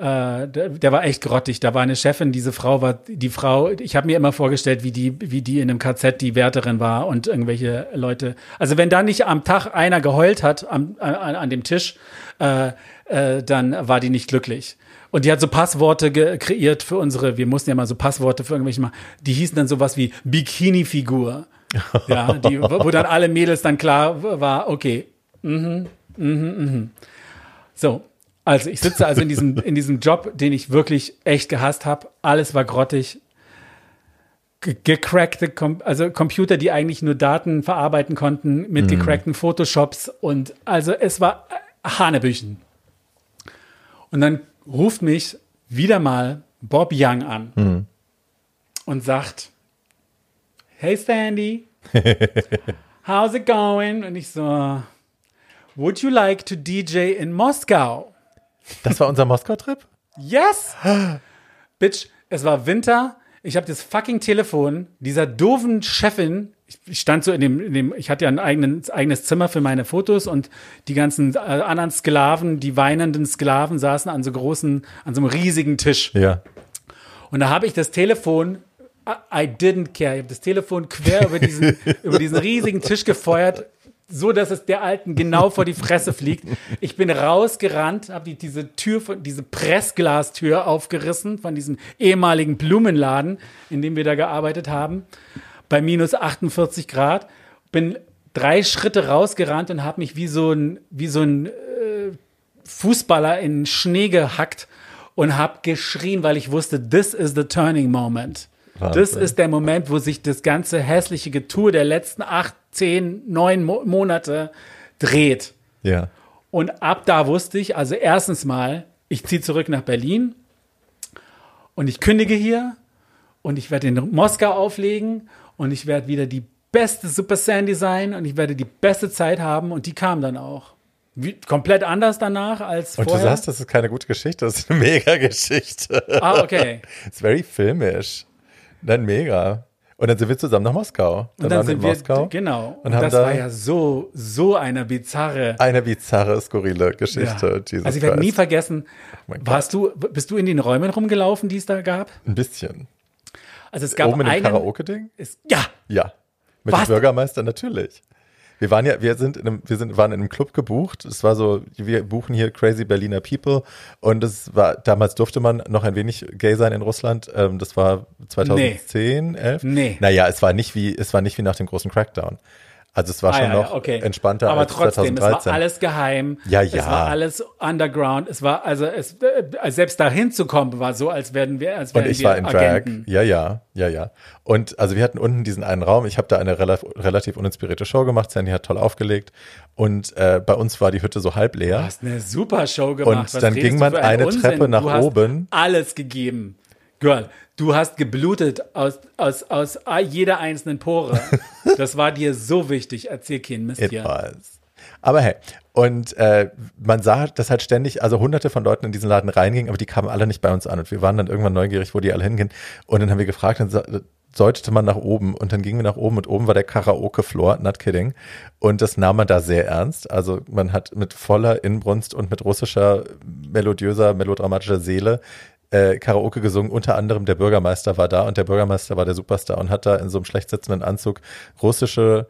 Speaker 2: Äh, der, der, war echt grottig. Da war eine Chefin, diese Frau war, die Frau, ich habe mir immer vorgestellt, wie die, wie die in einem KZ die Wärterin war und irgendwelche Leute. Also wenn da nicht am Tag einer geheult hat am, an, an dem Tisch, äh, äh, dann war die nicht glücklich. Und die hat so Passworte kreiert für unsere, wir mussten ja mal so Passworte für irgendwelche mal, die hießen dann sowas wie Bikini-Figur. ja, die, wo dann alle Mädels dann klar war, okay, mhm, mhm, mhm. So, also ich sitze also in diesem, in diesem Job, den ich wirklich echt gehasst habe. Alles war grottig. Gecrackte, Com also Computer, die eigentlich nur Daten verarbeiten konnten mit mhm. gecrackten Photoshops und also es war äh, Hanebüchen. Und dann ruft mich wieder mal Bob Young an mhm. und sagt, Hey Sandy, how's it going? Und ich so, Would you like to DJ in Moskau?
Speaker 1: Das war unser Moskau-Trip?
Speaker 2: Yes! Bitch, es war Winter. Ich habe das fucking Telefon dieser doofen Chefin. Ich stand so in dem, in dem ich hatte ja ein eigenes, eigenes Zimmer für meine Fotos und die ganzen äh, anderen Sklaven, die weinenden Sklaven saßen an so großen, an so einem riesigen Tisch.
Speaker 1: Ja.
Speaker 2: Und da habe ich das Telefon I didn't care. Ich habe das Telefon quer über diesen, über diesen riesigen Tisch gefeuert, so dass es der Alten genau vor die Fresse fliegt. Ich bin rausgerannt, habe die, diese Tür, diese Pressglastür aufgerissen von diesem ehemaligen Blumenladen, in dem wir da gearbeitet haben, bei minus 48 Grad. Bin drei Schritte rausgerannt und habe mich wie so ein, wie so ein äh, Fußballer in Schnee gehackt und habe geschrien, weil ich wusste, this is the turning moment. Wahnsinn. Das ist der Moment, wo sich das ganze hässliche Getue der letzten acht, zehn, neun Mo Monate dreht.
Speaker 1: Ja.
Speaker 2: Und ab da wusste ich, also erstens mal, ich ziehe zurück nach Berlin und ich kündige hier und ich werde in Moskau auflegen und ich werde wieder die beste Super Sandy sein und ich werde die beste Zeit haben und die kam dann auch. Wie, komplett anders danach als
Speaker 1: vorher. Und du sagst, das ist keine gute Geschichte, das ist eine mega Geschichte.
Speaker 2: Ah, okay.
Speaker 1: It's very filmisch. Dann mega. Und dann sind wir zusammen nach Moskau.
Speaker 2: Dann, und dann sind wir in Moskau. Genau. Und, und das da war ja so, so eine bizarre.
Speaker 1: Eine bizarre, skurrile Geschichte.
Speaker 2: Ja. Also ich werde nie vergessen, oh warst du, bist du in den Räumen rumgelaufen, die es da gab?
Speaker 1: Ein bisschen.
Speaker 2: Also es gab
Speaker 1: Oben in dem Karaoke-Ding?
Speaker 2: Ja.
Speaker 1: Ja. Mit Was? dem Bürgermeister natürlich. Wir waren ja, wir sind in einem, wir sind, waren in einem Club gebucht. Es war so, wir buchen hier Crazy Berliner People. Und es war, damals durfte man noch ein wenig gay sein in Russland. Ähm, das war 2010, nee. 11.
Speaker 2: Nee.
Speaker 1: Naja, es war nicht wie, es war nicht wie nach dem großen Crackdown. Also es war ah, schon ja, noch okay. entspannter
Speaker 2: Aber
Speaker 1: als
Speaker 2: trotzdem,
Speaker 1: 2013.
Speaker 2: es war alles geheim.
Speaker 1: Ja, ja.
Speaker 2: Es war alles underground. Es war also es äh, selbst dahin zu kommen war so, als werden wir als wären
Speaker 1: Und ich
Speaker 2: wir
Speaker 1: war in
Speaker 2: Agenten.
Speaker 1: Drag. Ja, ja, ja, ja. Und also wir hatten unten diesen einen Raum. Ich habe da eine relativ, relativ uninspirierte Show gemacht. Sandy hat toll aufgelegt und äh, bei uns war die Hütte so halb leer.
Speaker 2: Du hast eine super Show gemacht.
Speaker 1: Und Was dann ging man eine Unsinn? Treppe nach
Speaker 2: du
Speaker 1: oben.
Speaker 2: alles gegeben. Girl, du hast geblutet aus, aus, aus jeder einzelnen Pore. Das war dir so wichtig. Erzähl kein Mist
Speaker 1: hier. Was. Aber hey, und äh, man sah, dass halt ständig, also hunderte von Leuten in diesen Laden reingingen, aber die kamen alle nicht bei uns an. Und wir waren dann irgendwann neugierig, wo die alle hingehen. Und dann haben wir gefragt, dann deutete man nach oben und dann gingen wir nach oben und oben war der Karaoke-Floor, not kidding. Und das nahm man da sehr ernst. Also man hat mit voller Inbrunst und mit russischer, melodiöser, melodramatischer Seele äh, Karaoke gesungen. Unter anderem der Bürgermeister war da und der Bürgermeister war der Superstar und hat da in so einem schlecht sitzenden Anzug russische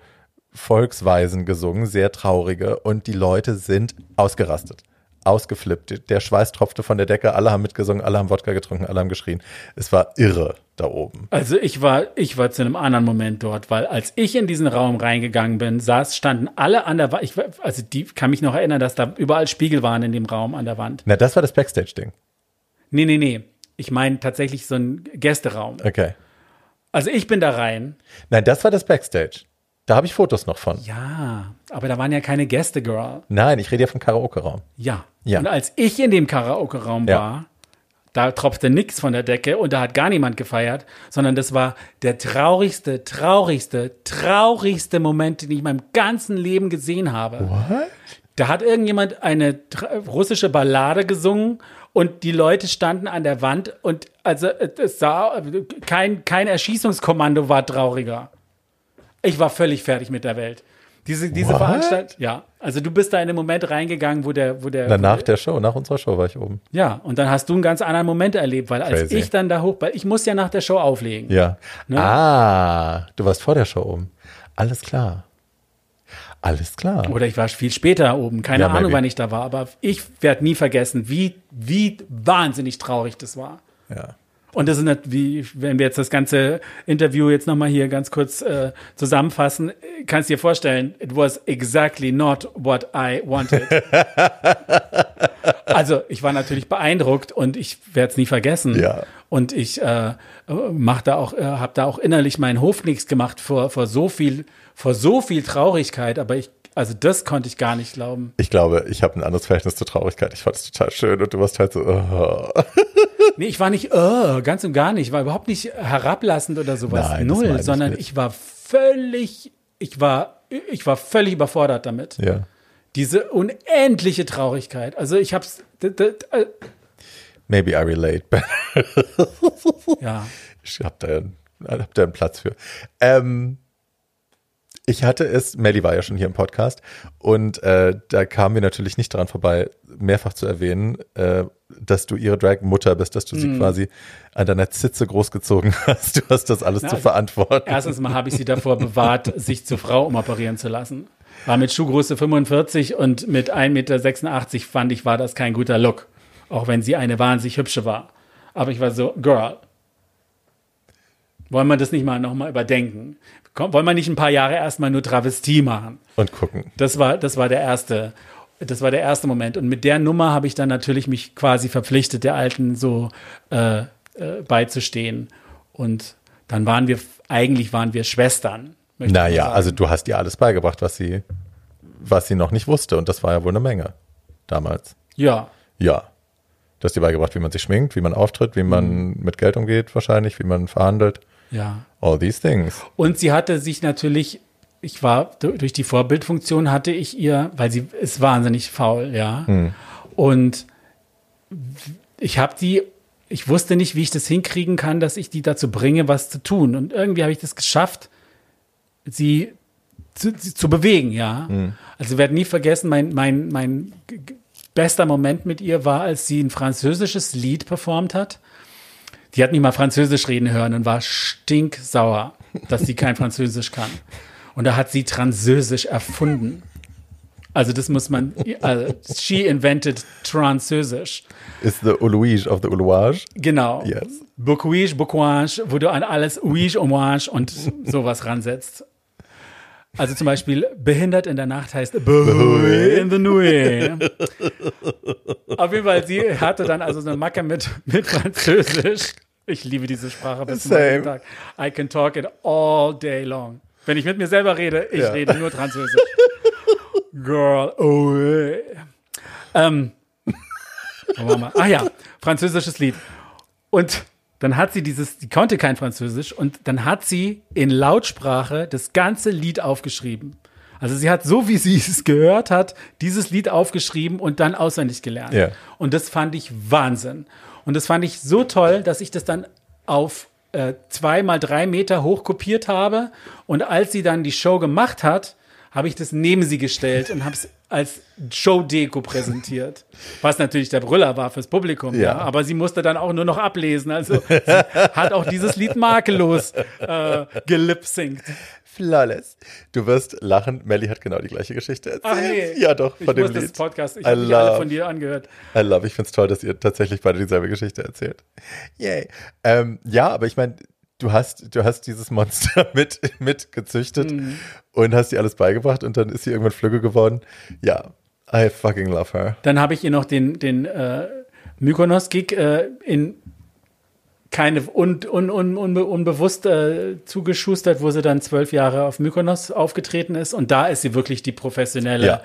Speaker 1: Volksweisen gesungen, sehr traurige und die Leute sind ausgerastet ausgeflippt. Der Schweiß tropfte von der Decke, alle haben mitgesungen, alle haben Wodka getrunken, alle haben geschrien. Es war irre da oben.
Speaker 2: Also ich war, ich war zu einem anderen Moment dort, weil als ich in diesen Raum reingegangen bin, saß, standen alle an der Wand. Ich, also die kann mich noch erinnern, dass da überall Spiegel waren in dem Raum an der Wand.
Speaker 1: Na, das war das Backstage-Ding.
Speaker 2: Nee, nee, nee. Ich meine tatsächlich so ein Gästeraum.
Speaker 1: Okay.
Speaker 2: Also ich bin da rein.
Speaker 1: Nein, das war das Backstage. Da habe ich Fotos noch von.
Speaker 2: Ja, aber da waren ja keine Gäste, Girl.
Speaker 1: Nein, ich rede ja vom Karaoke-Raum.
Speaker 2: Ja.
Speaker 1: ja.
Speaker 2: Und als ich in dem Karaoke-Raum ja. war, da tropfte nichts von der Decke und da hat gar niemand gefeiert, sondern das war der traurigste, traurigste, traurigste Moment, den ich in meinem ganzen Leben gesehen habe.
Speaker 1: What?
Speaker 2: Da hat irgendjemand eine russische Ballade gesungen und die Leute standen an der Wand und also es sah kein kein Erschießungskommando war trauriger. Ich war völlig fertig mit der Welt. Diese, diese Veranstaltung, ja. Also du bist da in den Moment reingegangen, wo der, wo der.
Speaker 1: Na, nach der Show, nach unserer Show war ich oben.
Speaker 2: Ja, und dann hast du einen ganz anderen Moment erlebt, weil als
Speaker 1: Crazy.
Speaker 2: ich dann da hoch, weil ich muss ja nach der Show auflegen.
Speaker 1: Ja.
Speaker 2: Ne?
Speaker 1: Ah, du warst vor der Show oben. Alles klar. Alles klar.
Speaker 2: Oder ich war viel später oben, keine
Speaker 1: Ja,
Speaker 2: Ahnung,
Speaker 1: maybe.
Speaker 2: wann ich da war, aber ich werde nie vergessen, wie, wie wahnsinnig traurig das war.
Speaker 1: Ja.
Speaker 2: Und das ist wie, wenn wir jetzt das ganze Interview jetzt nochmal hier ganz kurz äh, zusammenfassen, kannst dir vorstellen, it was exactly not what I wanted. also ich war natürlich beeindruckt und ich werde es nie vergessen.
Speaker 1: Ja.
Speaker 2: Und ich äh, mach da auch, äh, habe da auch innerlich meinen Hofnix gemacht vor, vor so viel, vor so viel Traurigkeit, aber ich, also das konnte ich gar nicht glauben.
Speaker 1: Ich glaube, ich habe ein anderes Verhältnis zur Traurigkeit. Ich fand es total schön und du warst halt so. Oh.
Speaker 2: Nee, ich war nicht, oh, ganz und gar nicht. Ich war überhaupt nicht herablassend oder sowas.
Speaker 1: Nein,
Speaker 2: Null,
Speaker 1: ich
Speaker 2: sondern
Speaker 1: nicht.
Speaker 2: ich war völlig, ich war, ich war völlig überfordert damit.
Speaker 1: Ja.
Speaker 2: Diese unendliche Traurigkeit. Also ich hab's, äh,
Speaker 1: Maybe I relate.
Speaker 2: ja.
Speaker 1: Ich hab da, hab da einen Platz für. Ähm, ich hatte es, Melly war ja schon hier im Podcast und äh, da kamen wir natürlich nicht dran vorbei, mehrfach zu erwähnen, äh, dass du ihre Drag-Mutter bist, dass du
Speaker 2: Mhm.
Speaker 1: sie quasi an deiner Zitze großgezogen hast. Du hast das alles
Speaker 2: Na,
Speaker 1: zu verantworten.
Speaker 2: Erstens mal habe ich sie davor bewahrt, sich zur Frau umoperieren zu lassen. War mit Schuhgröße 45 und mit 1,86 Meter fand ich, war das kein guter Look. Auch wenn sie eine wahnsinnig hübsche war. Aber ich war so, Girl, wollen wir das nicht mal nochmal überdenken? Wollen wir nicht ein paar Jahre erstmal nur Travestie machen?
Speaker 1: Und gucken.
Speaker 2: Das war, das war der erste, das war der erste Moment. Und mit der Nummer habe ich dann natürlich mich quasi verpflichtet, der Alten so äh, äh, beizustehen. Und dann waren wir, eigentlich waren wir Schwestern.
Speaker 1: Naja, also du hast ihr alles beigebracht, was sie, was sie noch nicht wusste. Und das war ja wohl eine Menge damals.
Speaker 2: Ja,
Speaker 1: Ja. Du hast ihr beigebracht, wie man sich schminkt, wie man auftritt, wie man
Speaker 2: Mhm.
Speaker 1: mit Geld umgeht, wahrscheinlich, wie man verhandelt.
Speaker 2: Ja.
Speaker 1: All these things.
Speaker 2: Und sie hatte sich natürlich, ich war du- durch die Vorbildfunktion hatte ich ihr, weil sie ist wahnsinnig faul, ja. Und ich habe die, ich wusste nicht, wie ich das hinkriegen kann, dass ich die dazu bringe, was zu tun. Und irgendwie habe ich das geschafft, sie zu, zu bewegen, ja. Also wir werden nie vergessen, mein, mein, mein bester Moment mit ihr war, als sie ein französisches Lied performt hat. Die hat mich mal Französisch reden hören und war stinksauer, dass sie kein Französisch kann. Und da hat sie Französisch erfunden. Also das muss man, also she invented Französisch.
Speaker 1: Is the Uluige of the Ulouage?
Speaker 2: Genau.
Speaker 1: Yes.
Speaker 2: Bocouige, Bocouage, wo du an alles Ouige, Hommage und sowas ransetzt. Also zum Beispiel behindert in der Nacht heißt in the Nuit. Auf jeden Fall, sie hatte dann also so eine Macke mit, mit Französisch. Ich liebe diese Sprache bis zum Tag. I can talk it all day long. Wenn ich mit mir selber rede, ich
Speaker 1: Ja.
Speaker 2: rede nur Französisch. Girl, oh. ey. Ähm, wir? Ach ja, französisches Lied. Und dann hat sie dieses, die konnte kein Französisch und dann hat sie in Lautsprache das ganze Lied aufgeschrieben. Also sie hat so, wie sie es gehört hat, dieses Lied aufgeschrieben und dann auswendig gelernt.
Speaker 1: Ja.
Speaker 2: Und das fand ich Wahnsinn. Und das fand ich so toll, dass ich das dann auf äh, zwei mal drei Meter hoch kopiert habe. Und als sie dann die Show gemacht hat, habe ich das neben sie gestellt und habe es als Show-Deko präsentiert. Was natürlich der Brüller war fürs Publikum. Ja.
Speaker 1: Ja.
Speaker 2: Aber sie musste dann auch nur noch ablesen. Also sie hat auch dieses Lied makellos äh, gelipsingt.
Speaker 1: Flawless. Du wirst lachen. Melly hat genau die gleiche Geschichte erzählt.
Speaker 2: Ach nee.
Speaker 1: Ja, doch,
Speaker 2: Ich
Speaker 1: von dem
Speaker 2: muss das
Speaker 1: Lied.
Speaker 2: Podcast, ich habe alle von dir angehört.
Speaker 1: I love, ich finde es toll, dass ihr tatsächlich beide dieselbe Geschichte erzählt. Yay. Ähm, ja, aber ich meine, du hast, du hast dieses Monster mit, mit gezüchtet
Speaker 2: Mhm.
Speaker 1: und hast ihr alles beigebracht und dann ist sie irgendwann Flügge geworden. Ja, I fucking love her.
Speaker 2: Dann habe ich ihr noch den, den äh, Mykonos-Gig äh, in keine un, un, un, unbe, unbewusst äh, zugeschustert, wo sie dann zwölf Jahre auf Mykonos aufgetreten ist. Und da ist sie wirklich die professionelle
Speaker 1: Ja.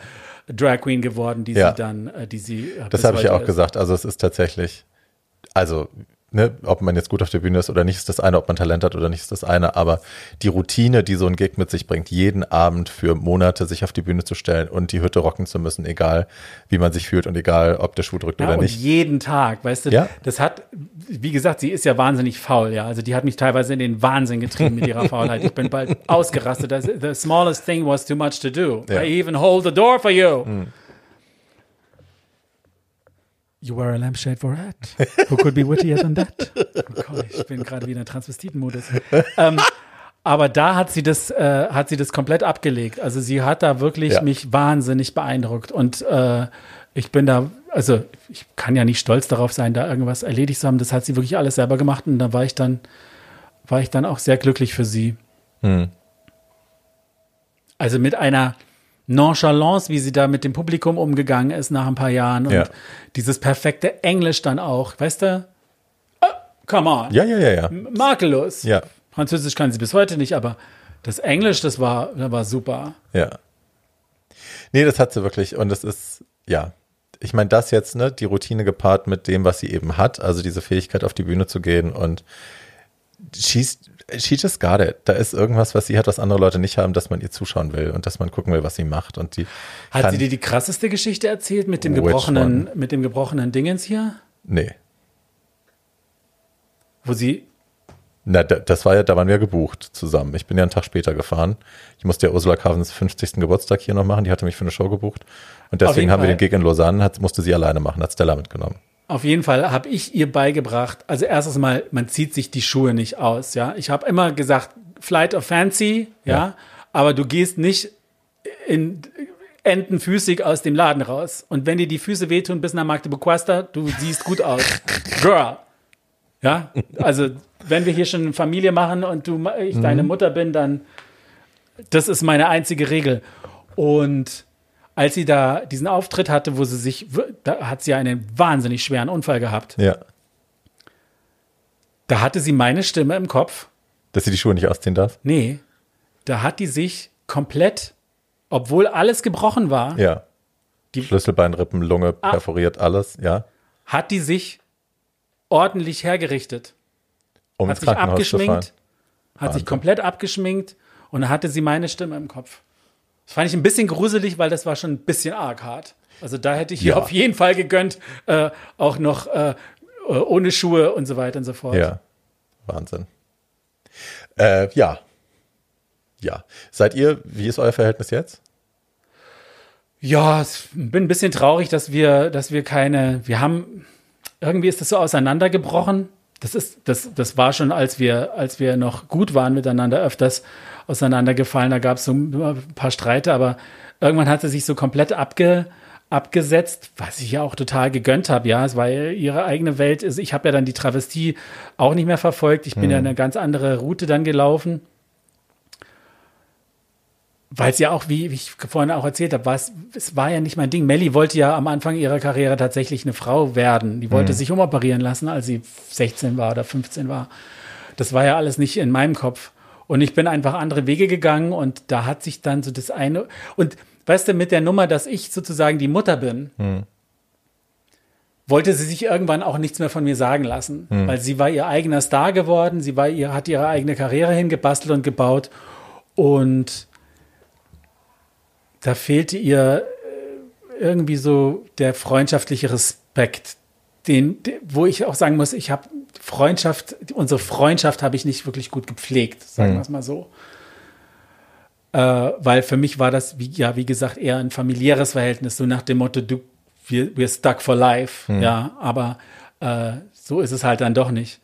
Speaker 2: Drag Queen geworden, die
Speaker 1: Ja.
Speaker 2: sie dann, äh, die sie.
Speaker 1: Das habe ich ja auch
Speaker 2: ist.
Speaker 1: gesagt. Also es ist tatsächlich, also ne, ob man jetzt gut auf der Bühne ist oder nicht, ist das eine, ob man Talent hat oder nicht, ist das eine, aber die Routine, die so ein Gig mit sich bringt, jeden Abend für Monate sich auf die Bühne zu stellen und die Hütte rocken zu müssen, egal wie man sich fühlt und egal, ob der Schuh drückt ja, oder nicht.
Speaker 2: jeden Tag, weißt du, ja? das hat, wie gesagt, sie ist ja wahnsinnig faul, ja, also die hat mich teilweise in den Wahnsinn getrieben mit ihrer Faulheit. Ich bin bald ausgerastet. The smallest thing was too much to do. Ja. I even hold the door for you. Mhm. You wear a lampshade for a hat. Who could be wittier than that? Oh Gott, ich bin gerade wieder in Transvestitenmodus. ähm, aber da hat sie das, äh, hat sie das komplett abgelegt. Also sie hat da wirklich ja. mich wahnsinnig beeindruckt und äh, ich bin da, also ich kann ja nicht stolz darauf sein, da irgendwas erledigt zu haben. Das hat sie wirklich alles selber gemacht und da war ich dann, war ich dann auch sehr glücklich für sie. Hm. Also mit einer Nonchalance, wie sie da mit dem Publikum umgegangen ist nach ein paar Jahren und ja. dieses perfekte Englisch dann auch, weißt du? Oh, come on.
Speaker 1: Ja, ja, ja, ja.
Speaker 2: Makellos.
Speaker 1: Ja.
Speaker 2: Französisch kann sie bis heute nicht, aber das Englisch, das war, das war super.
Speaker 1: Ja. Nee, das hat sie wirklich und das ist, ja. Ich meine, das jetzt, ne, die Routine gepaart mit dem, was sie eben hat, also diese Fähigkeit auf die Bühne zu gehen und schießt she just got it. Da ist irgendwas, was sie hat, was andere Leute nicht haben, dass man ihr zuschauen will und dass man gucken will, was sie macht. Und die
Speaker 2: hat sie dir die krasseste Geschichte erzählt mit dem gebrochenen, mit dem gebrochenen Dingens hier?
Speaker 1: Nee.
Speaker 2: Wo sie
Speaker 1: na, das war ja, da waren wir gebucht zusammen. Ich bin ja einen Tag später gefahren. Ich musste ja Ursula Carvens 50. Geburtstag hier noch machen. Die hatte mich für eine Show gebucht. Und deswegen haben Fall. wir den Gig in Lausanne, hat, musste sie alleine machen, hat Stella mitgenommen.
Speaker 2: Auf jeden Fall habe ich ihr beigebracht, also erstes Mal, man zieht sich die Schuhe nicht aus, ja. Ich habe immer gesagt, Flight of Fancy, ja, ja, aber du gehst nicht in entenfüßig aus dem Laden raus. Und wenn dir die Füße wehtun bis nach Magdeburg-Quasta, du siehst gut aus. Girl. Ja, also wenn wir hier schon eine Familie machen und du, ich mhm. deine Mutter bin, dann das ist meine einzige Regel. Und als sie da diesen Auftritt hatte, wo sie sich, da hat sie einen wahnsinnig schweren Unfall gehabt.
Speaker 1: Ja.
Speaker 2: Da hatte sie meine Stimme im Kopf.
Speaker 1: Dass sie die Schuhe nicht ausziehen darf?
Speaker 2: Nee. Da hat die sich komplett, obwohl alles gebrochen war.
Speaker 1: Ja. Die Schlüsselbein, Rippen, Lunge, ah. perforiert, alles, ja.
Speaker 2: Hat die sich ordentlich hergerichtet.
Speaker 1: Um hat sich abgeschminkt,
Speaker 2: hat sich komplett abgeschminkt und hatte sie meine Stimme im Kopf. Das fand ich ein bisschen gruselig, weil das war schon ein bisschen arg hart. Also da hätte ich ja. ihr auf jeden Fall gegönnt, äh, auch noch äh, ohne Schuhe und so weiter und so fort.
Speaker 1: Ja, Wahnsinn. Äh, ja. Ja. Seid ihr, wie ist euer Verhältnis jetzt?
Speaker 2: Ja, ich bin ein bisschen traurig, dass wir, dass wir keine, wir haben, irgendwie ist das so auseinandergebrochen. Das ist, das, das war schon, als wir, als wir noch gut waren miteinander öfters auseinandergefallen. Da gab es so ein paar Streite, aber irgendwann hat sie sich so komplett abge, abgesetzt, was ich ja auch total gegönnt habe. Ja, es war ihre eigene Welt. Also ich habe ja dann die Travestie auch nicht mehr verfolgt. Ich bin hm. ja eine ganz andere Route dann gelaufen. Weil es ja auch, wie, wie, ich vorhin auch erzählt habe, war es, es war ja nicht mein Ding. Melly wollte ja am Anfang ihrer Karriere tatsächlich eine Frau werden. Die wollte mhm. sich umoperieren lassen, als sie 16 war oder 15 war. Das war ja alles nicht in meinem Kopf. Und ich bin einfach andere Wege gegangen und da hat sich dann so das eine. Und weißt du, mit der Nummer, dass ich sozusagen die Mutter bin, hm. wollte sie sich irgendwann auch nichts mehr von mir sagen lassen. Hm. Weil sie war ihr eigener Star geworden, sie war ihr, hat ihre eigene Karriere hingebastelt und gebaut. Und da fehlte ihr äh, irgendwie so der freundschaftliche Respekt, den, wo ich auch sagen muss, ich habe Freundschaft, unsere Freundschaft habe ich nicht wirklich gut gepflegt, sagen mhm. wir es mal so. Äh, weil für mich war das, wie, ja, wie gesagt, eher ein familiäres Verhältnis, so nach dem Motto, du, wir, wir stuck for life, mhm. ja, aber äh, so ist es halt dann doch nicht.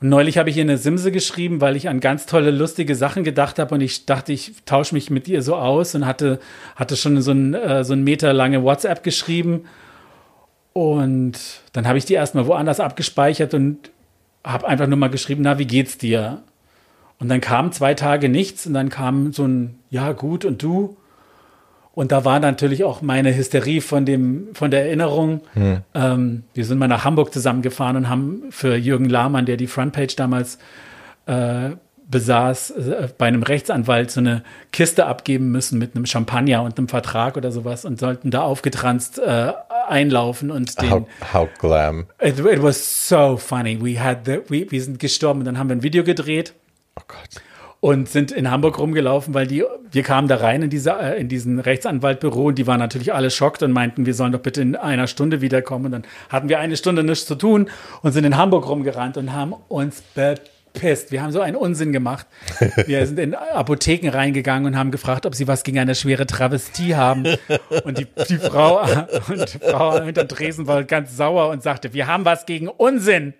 Speaker 2: Und neulich habe ich ihr eine Simse geschrieben, weil ich an ganz tolle, lustige Sachen gedacht habe und ich dachte, ich tausche mich mit ihr so aus und hatte, hatte schon so ein, äh, so ein Meter lange WhatsApp geschrieben und dann habe ich die erstmal woanders abgespeichert und habe einfach nur mal geschrieben, na, wie geht's dir? Und dann kam zwei Tage nichts und dann kam so ein, ja, gut, und du? Und da war natürlich auch meine Hysterie von dem, von der Erinnerung. Hm. Ähm, wir sind mal nach Hamburg zusammengefahren und haben für Jürgen Lahmann, der die Frontpage damals äh, besaß, äh, bei einem Rechtsanwalt so eine Kiste abgeben müssen mit einem Champagner und einem Vertrag oder sowas und sollten da aufgetranst äh, einlaufen und den.
Speaker 1: How, how glam.
Speaker 2: It, it, was so funny. We had the, we, wir sind gestorben und dann haben wir ein Video gedreht.
Speaker 1: Oh Gott.
Speaker 2: Und sind in Hamburg rumgelaufen, weil die, wir kamen da rein in, diese, äh, in diesen Rechtsanwaltbüro und die waren natürlich alle schockt und meinten, wir sollen doch bitte in einer Stunde wiederkommen. Und dann hatten wir eine Stunde nichts zu tun und sind in Hamburg rumgerannt und haben uns bepisst. Wir haben so einen Unsinn gemacht. Wir sind in Apotheken reingegangen und haben gefragt, ob sie was gegen eine schwere Travestie haben. Und die, die Frau, und die Frau hinter Tresen war ganz sauer und sagte, wir haben was gegen Unsinn.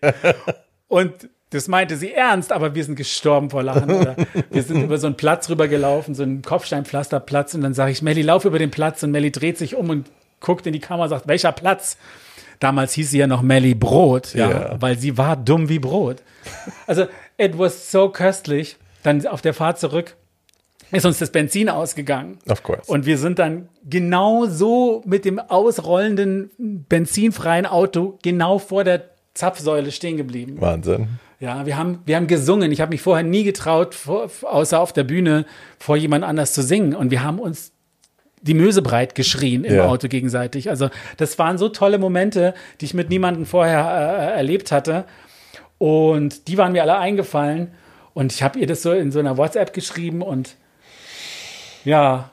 Speaker 2: Und das meinte sie ernst, aber wir sind gestorben vor Lachen. Wir sind über so einen Platz rübergelaufen, so einen Kopfsteinpflasterplatz. Und dann sage ich, Melli, lauf über den Platz. Und Melli dreht sich um und guckt in die Kamera und sagt, welcher Platz? Damals hieß sie ja noch Melli Brot, ja, yeah. weil sie war dumm wie Brot. Also, it was so köstlich. Dann auf der Fahrt zurück ist uns das Benzin ausgegangen.
Speaker 1: Of course.
Speaker 2: Und wir sind dann genau so mit dem ausrollenden benzinfreien Auto genau vor der Zapfsäule stehen geblieben.
Speaker 1: Wahnsinn.
Speaker 2: Ja, wir haben, wir haben gesungen. Ich habe mich vorher nie getraut, vor, außer auf der Bühne vor jemand anders zu singen. Und wir haben uns die Möse breit geschrien im ja. Auto gegenseitig. Also das waren so tolle Momente, die ich mit niemandem vorher äh, erlebt hatte. Und die waren mir alle eingefallen. Und ich habe ihr das so in so einer WhatsApp geschrieben. Und ja,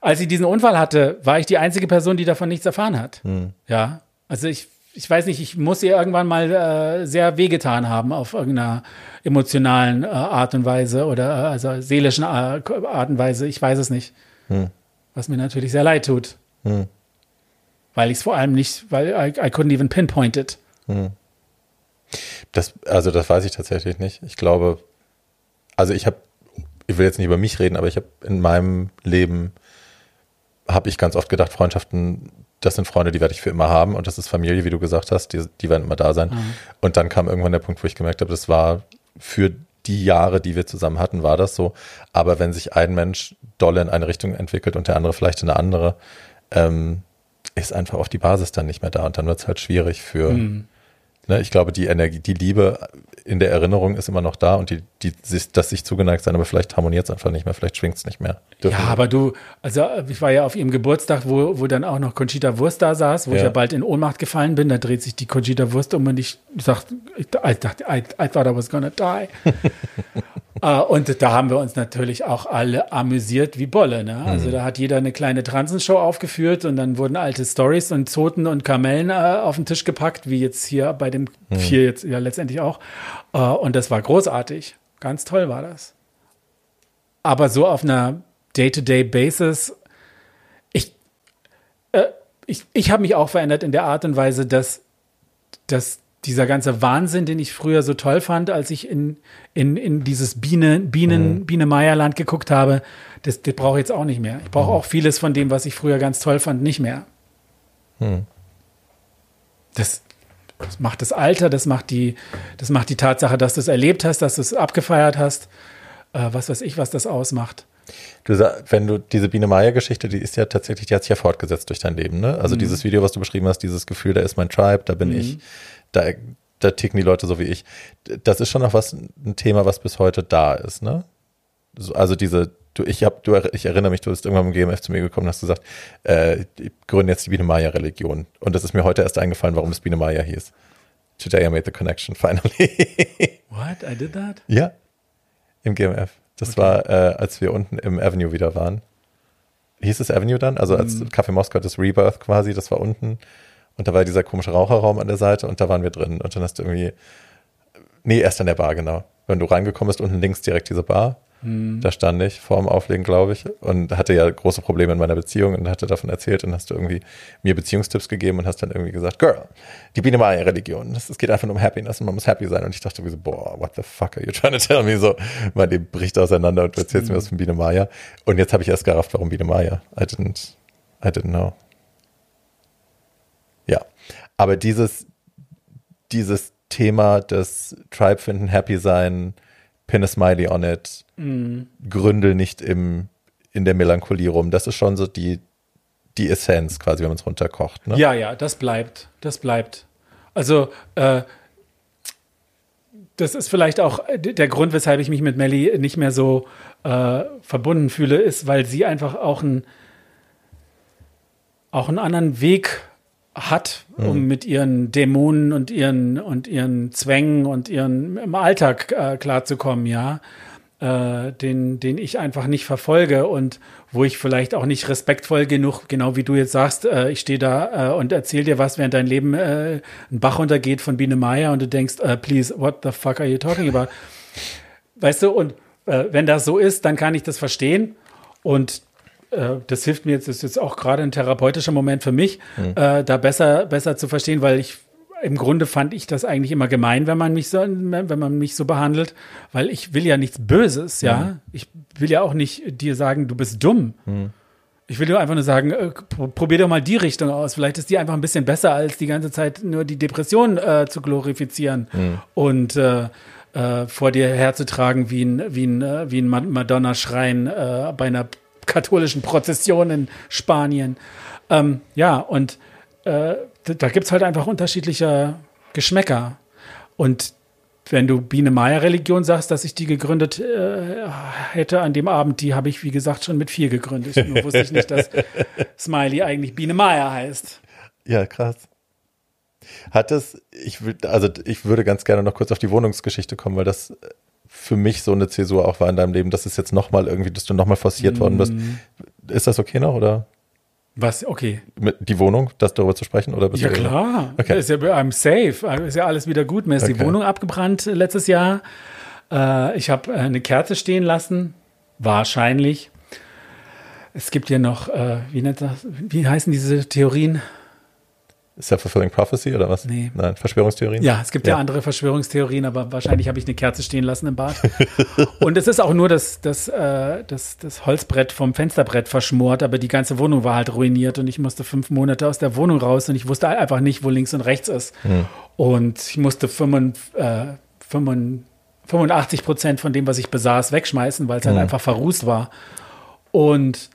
Speaker 2: als sie diesen Unfall hatte, war ich die einzige Person, die davon nichts erfahren hat. Hm. Ja, also ich ich weiß nicht, ich muss ihr irgendwann mal äh, sehr wehgetan haben auf irgendeiner emotionalen äh, Art und Weise oder äh, also seelischen äh, Art und Weise. Ich weiß es nicht. Hm. Was mir natürlich sehr leid tut. Hm. Weil ich es vor allem nicht, weil I, I couldn't even pinpoint it. Hm.
Speaker 1: Das, also das weiß ich tatsächlich nicht. Ich glaube, also ich habe, ich will jetzt nicht über mich reden, aber ich habe in meinem Leben habe ich ganz oft gedacht, Freundschaften das sind Freunde, die werde ich für immer haben und das ist Familie, wie du gesagt hast, die, die werden immer da sein. Mhm. Und dann kam irgendwann der Punkt, wo ich gemerkt habe, das war für die Jahre, die wir zusammen hatten, war das so. Aber wenn sich ein Mensch dolle in eine Richtung entwickelt und der andere vielleicht in eine andere, ähm, ist einfach auf die Basis dann nicht mehr da und dann wird es halt schwierig für, mhm. Ne, ich glaube, die Energie, die Liebe in der Erinnerung ist immer noch da und die, die, das sich zugeneigt sein, aber vielleicht harmoniert es einfach nicht mehr, vielleicht schwingt es nicht mehr.
Speaker 2: Dürfen ja, aber du, also ich war ja auf ihrem Geburtstag, wo, wo dann auch noch Conchita Wurst da saß, wo ja. ich ja bald in Ohnmacht gefallen bin, da dreht sich die Conchita Wurst um und ich sag, ich dachte, I, I thought I was gonna die. Uh, und da haben wir uns natürlich auch alle amüsiert wie Bolle. Ne? Also mhm. da hat jeder eine kleine Transenshow aufgeführt und dann wurden alte Stories und Zoten und Kamellen uh, auf den Tisch gepackt, wie jetzt hier bei dem mhm. vier jetzt ja letztendlich auch. Uh, und das war großartig. Ganz toll war das. Aber so auf einer Day-to-Day-Basis, ich, äh, ich, ich habe mich auch verändert in der Art und Weise, dass, dass dieser ganze Wahnsinn, den ich früher so toll fand, als ich in, in, in dieses Biene, Bienen, mhm. Biene Meierland geguckt habe, das, das brauche ich jetzt auch nicht mehr. Ich brauche mhm. auch vieles von dem, was ich früher ganz toll fand, nicht mehr. Mhm. Das, das macht das Alter, das macht die, das macht die Tatsache, dass du es erlebt hast, dass du es abgefeiert hast. Äh, was weiß ich, was das ausmacht.
Speaker 1: Du sag, wenn du diese Biene Meier Geschichte, die ist ja tatsächlich, die hat sich ja fortgesetzt durch dein Leben, ne? Also mhm. dieses Video, was du beschrieben hast, dieses Gefühl, da ist mein Tribe, da bin mhm. ich, da, da ticken die Leute so wie ich. Das ist schon noch was, ein Thema, was bis heute da ist, ne? Also diese, du, ich hab, du, ich erinnere mich, du bist irgendwann im GMF zu mir gekommen und hast gesagt, äh, ich gründe jetzt die Biene Maya Religion. Und das ist mir heute erst eingefallen, warum es Biene Maya hieß. Today I made the connection, finally.
Speaker 2: What? I did that?
Speaker 1: Ja. Im GMF. Das okay. war, äh, als wir unten im Avenue wieder waren. Hieß es Avenue dann? Also als mm. Café Moskau das Rebirth quasi, das war unten. Und da war dieser komische Raucherraum an der Seite und da waren wir drin. Und dann hast du irgendwie, nee, erst an der Bar, genau. Wenn du reingekommen bist, unten links direkt diese Bar. Mhm. Da stand ich vor dem Auflegen, glaube ich, und hatte ja große Probleme in meiner Beziehung und hatte davon erzählt und hast du irgendwie mir Beziehungstipps gegeben und hast dann irgendwie gesagt, Girl, die Biene Maya Religion, es geht einfach nur um Happiness und man muss happy sein. Und ich dachte so, boah, what the fuck are you trying to tell me? So, mein Leben bricht auseinander und du erzählst mhm. mir was von Biene Maya. Und jetzt habe ich erst gerafft, warum Biene Maya. I didn't, I didn't know. Aber dieses, dieses Thema des Tribe finden, happy sein, pin a smiley on it, mm. gründel nicht im, in der Melancholie rum, das ist schon so die, die Essenz quasi, wenn man es runterkocht. Ne?
Speaker 2: Ja, ja, das bleibt, das bleibt. Also, äh, das ist vielleicht auch der Grund, weshalb ich mich mit Melly nicht mehr so äh, verbunden fühle, ist, weil sie einfach auch, ein, auch einen anderen Weg hat, um mhm. mit ihren Dämonen und ihren und ihren Zwängen und ihren im Alltag äh, klarzukommen, ja äh, den, den ich einfach nicht verfolge und wo ich vielleicht auch nicht respektvoll genug, genau wie du jetzt sagst, äh, ich stehe da äh, und erzähle dir was, während dein Leben äh, ein Bach untergeht von Biene Meier und du denkst, uh, please, what the fuck are you talking about? weißt du, und wenn das so ist, dann kann ich das verstehen und das hilft mir jetzt, das ist jetzt auch gerade ein therapeutischer Moment für mich, mhm. da besser, besser zu verstehen, weil ich im Grunde fand ich das eigentlich immer gemein, wenn man mich so, wenn man mich so behandelt, weil ich will ja nichts Böses, ja. Mhm. Ich will ja auch nicht dir sagen, du bist dumm. Mhm. Ich will dir einfach nur sagen, äh, probier doch mal die Richtung aus. Vielleicht ist die einfach ein bisschen besser, als die ganze Zeit nur die Depression äh, zu glorifizieren mhm. und äh, äh, vor dir herzutragen wie ein, wie ein, äh, wie ein Madonna-Schrein äh, bei einer katholischen Prozession in Spanien. Ähm, ja, und äh, da gibt es halt einfach unterschiedliche Geschmäcker. Und wenn du Biene Meier Religion sagst, dass ich die gegründet äh, hätte an dem Abend, die habe ich, wie gesagt, schon mit vier gegründet. Nur wusste ich nicht, dass Smiley eigentlich Biene Meier heißt.
Speaker 1: Ja, krass. Hat es, ich also ich würde ganz gerne noch kurz auf die Wohnungsgeschichte kommen, weil das für mich so eine Zäsur auch war in deinem Leben, dass es jetzt nochmal irgendwie, dass du nochmal forciert mm. worden bist. Mhm. Ist das okay noch, oder?
Speaker 2: Was, okay.
Speaker 1: Mit die Wohnung, das darüber zu sprechen? Oder
Speaker 2: ja, klar. Okay. Ist ja, I'm safe. Ist ja alles wieder gut. Mir ist okay. die Wohnung abgebrannt letztes Jahr. Äh, ich habe äh, eine Kerze stehen lassen. Wahrscheinlich. Es gibt ja noch, äh, wie, nennt das, wie heißen diese Theorien?
Speaker 1: Self-fulfilling Prophecy oder was?
Speaker 2: Nee.
Speaker 1: Nein, Verschwörungstheorien?
Speaker 2: Ja, es gibt ja, ja andere Verschwörungstheorien, aber wahrscheinlich habe ich eine Kerze stehen lassen im Bad. und es ist auch nur das, das, äh, das, das Holzbrett vom Fensterbrett verschmort, aber die ganze Wohnung war halt ruiniert und ich musste fünf Monate aus der Wohnung raus und ich wusste einfach nicht, wo links und rechts ist. Hm. Und ich musste 85, äh, 85 Prozent von dem, was ich besaß, wegschmeißen, weil es halt hm. einfach verrußt war. Und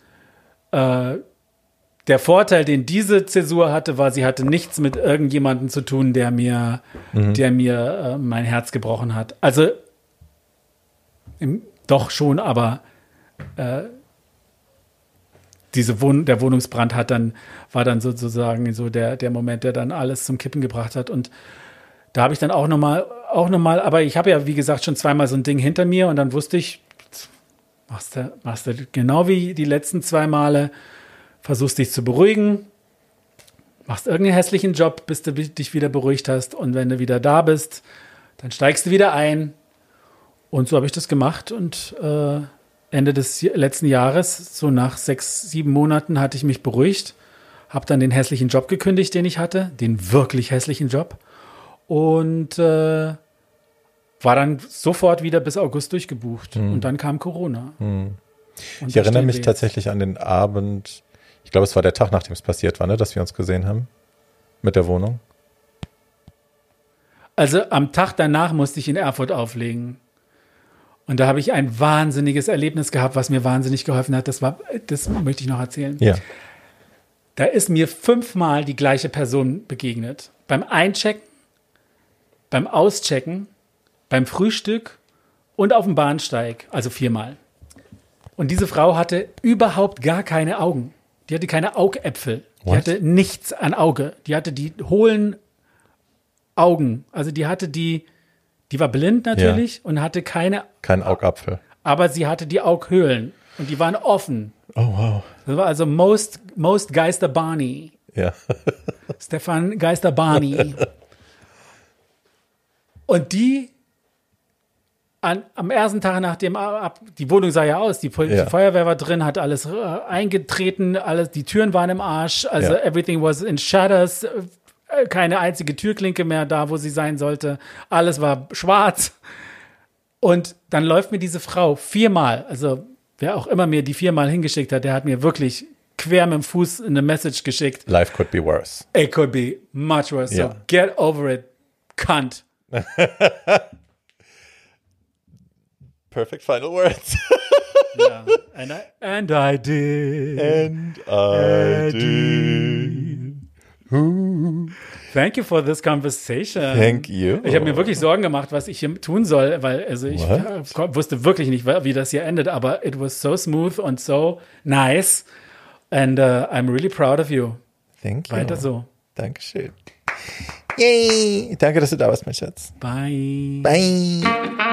Speaker 2: äh, der Vorteil, den diese Zäsur hatte, war, sie hatte nichts mit irgendjemandem zu tun, der mir, mhm. der mir äh, mein Herz gebrochen hat. Also im, doch schon, aber äh, diese Wohn der Wohnungsbrand hat dann, war dann sozusagen so der, der Moment, der dann alles zum Kippen gebracht hat. Und da habe ich dann auch nochmal, auch nochmal, aber ich habe ja, wie gesagt, schon zweimal so ein Ding hinter mir und dann wusste ich, machst du, machst du genau wie die letzten zwei Male, versuchst dich zu beruhigen, machst irgendeinen hässlichen Job, bis du dich wieder beruhigt hast und wenn du wieder da bist, dann steigst du wieder ein. Und so habe ich das gemacht und äh, Ende des letzten Jahres, so nach sechs, sieben Monaten, hatte ich mich beruhigt, habe dann den hässlichen Job gekündigt, den ich hatte, den wirklich hässlichen Job und äh, war dann sofort wieder bis August durchgebucht. Mhm. Und dann kam Corona.
Speaker 1: Mhm. Ich erinnere mich tatsächlich an den Abend, ich glaube, es war der Tag, nachdem es passiert war, ne, dass wir uns gesehen haben. Mit der Wohnung.
Speaker 2: Also am Tag danach musste ich in Erfurt auflegen. Und da habe ich ein wahnsinniges Erlebnis gehabt, was mir wahnsinnig geholfen hat. Das war, das möchte ich noch erzählen.
Speaker 1: Ja.
Speaker 2: Da ist mir fünfmal die gleiche Person begegnet. Beim Einchecken, beim Auschecken, beim Frühstück und auf dem Bahnsteig. Also viermal. Und diese Frau hatte überhaupt gar keine Augen. Die hatte keine Augäpfel. Die hatte nichts an Auge. Die hatte die hohlen Augen. Also die hatte die, die war blind natürlich ja. und hatte keine.
Speaker 1: Kein Augapfel.
Speaker 2: Aber sie hatte die Aughöhlen und die waren offen.
Speaker 1: Oh wow.
Speaker 2: Das war also Most, Most Geister Barney.
Speaker 1: Ja.
Speaker 2: Stefan Geister Barney. Und die an, am ersten Tag nach dem ab, die Wohnung sah ja aus, die, ja. die, Feuerwehr war drin, hat alles äh, eingetreten, alles, die Türen waren im Arsch, also ja. everything was in shutters, äh, keine einzige Türklinke mehr da, wo sie sein sollte, alles war schwarz. Und dann läuft mir diese Frau viermal, also wer auch immer mir die viermal hingeschickt hat, der hat mir wirklich quer mit dem Fuß eine Message geschickt.
Speaker 1: Life could be worse.
Speaker 2: It could be much worse. So get over it, cunt.
Speaker 1: Perfect final words.
Speaker 2: yeah. And I and I did.
Speaker 1: And I, did.
Speaker 2: Wenn Thank you for this conversation.
Speaker 1: Thank you.
Speaker 2: Ich habe mir wirklich Sorgen gemacht, was ich hier tun soll, weil also ich What? wusste wirklich nicht, wie das hier endet, aber it was so smooth und so nice. And uh, I'm really proud of you.
Speaker 1: Thank you.
Speaker 2: Weiter so.
Speaker 1: Dankeschön. Yay! Danke, dass du da warst, mein Schatz.
Speaker 2: Bye.
Speaker 1: Bye.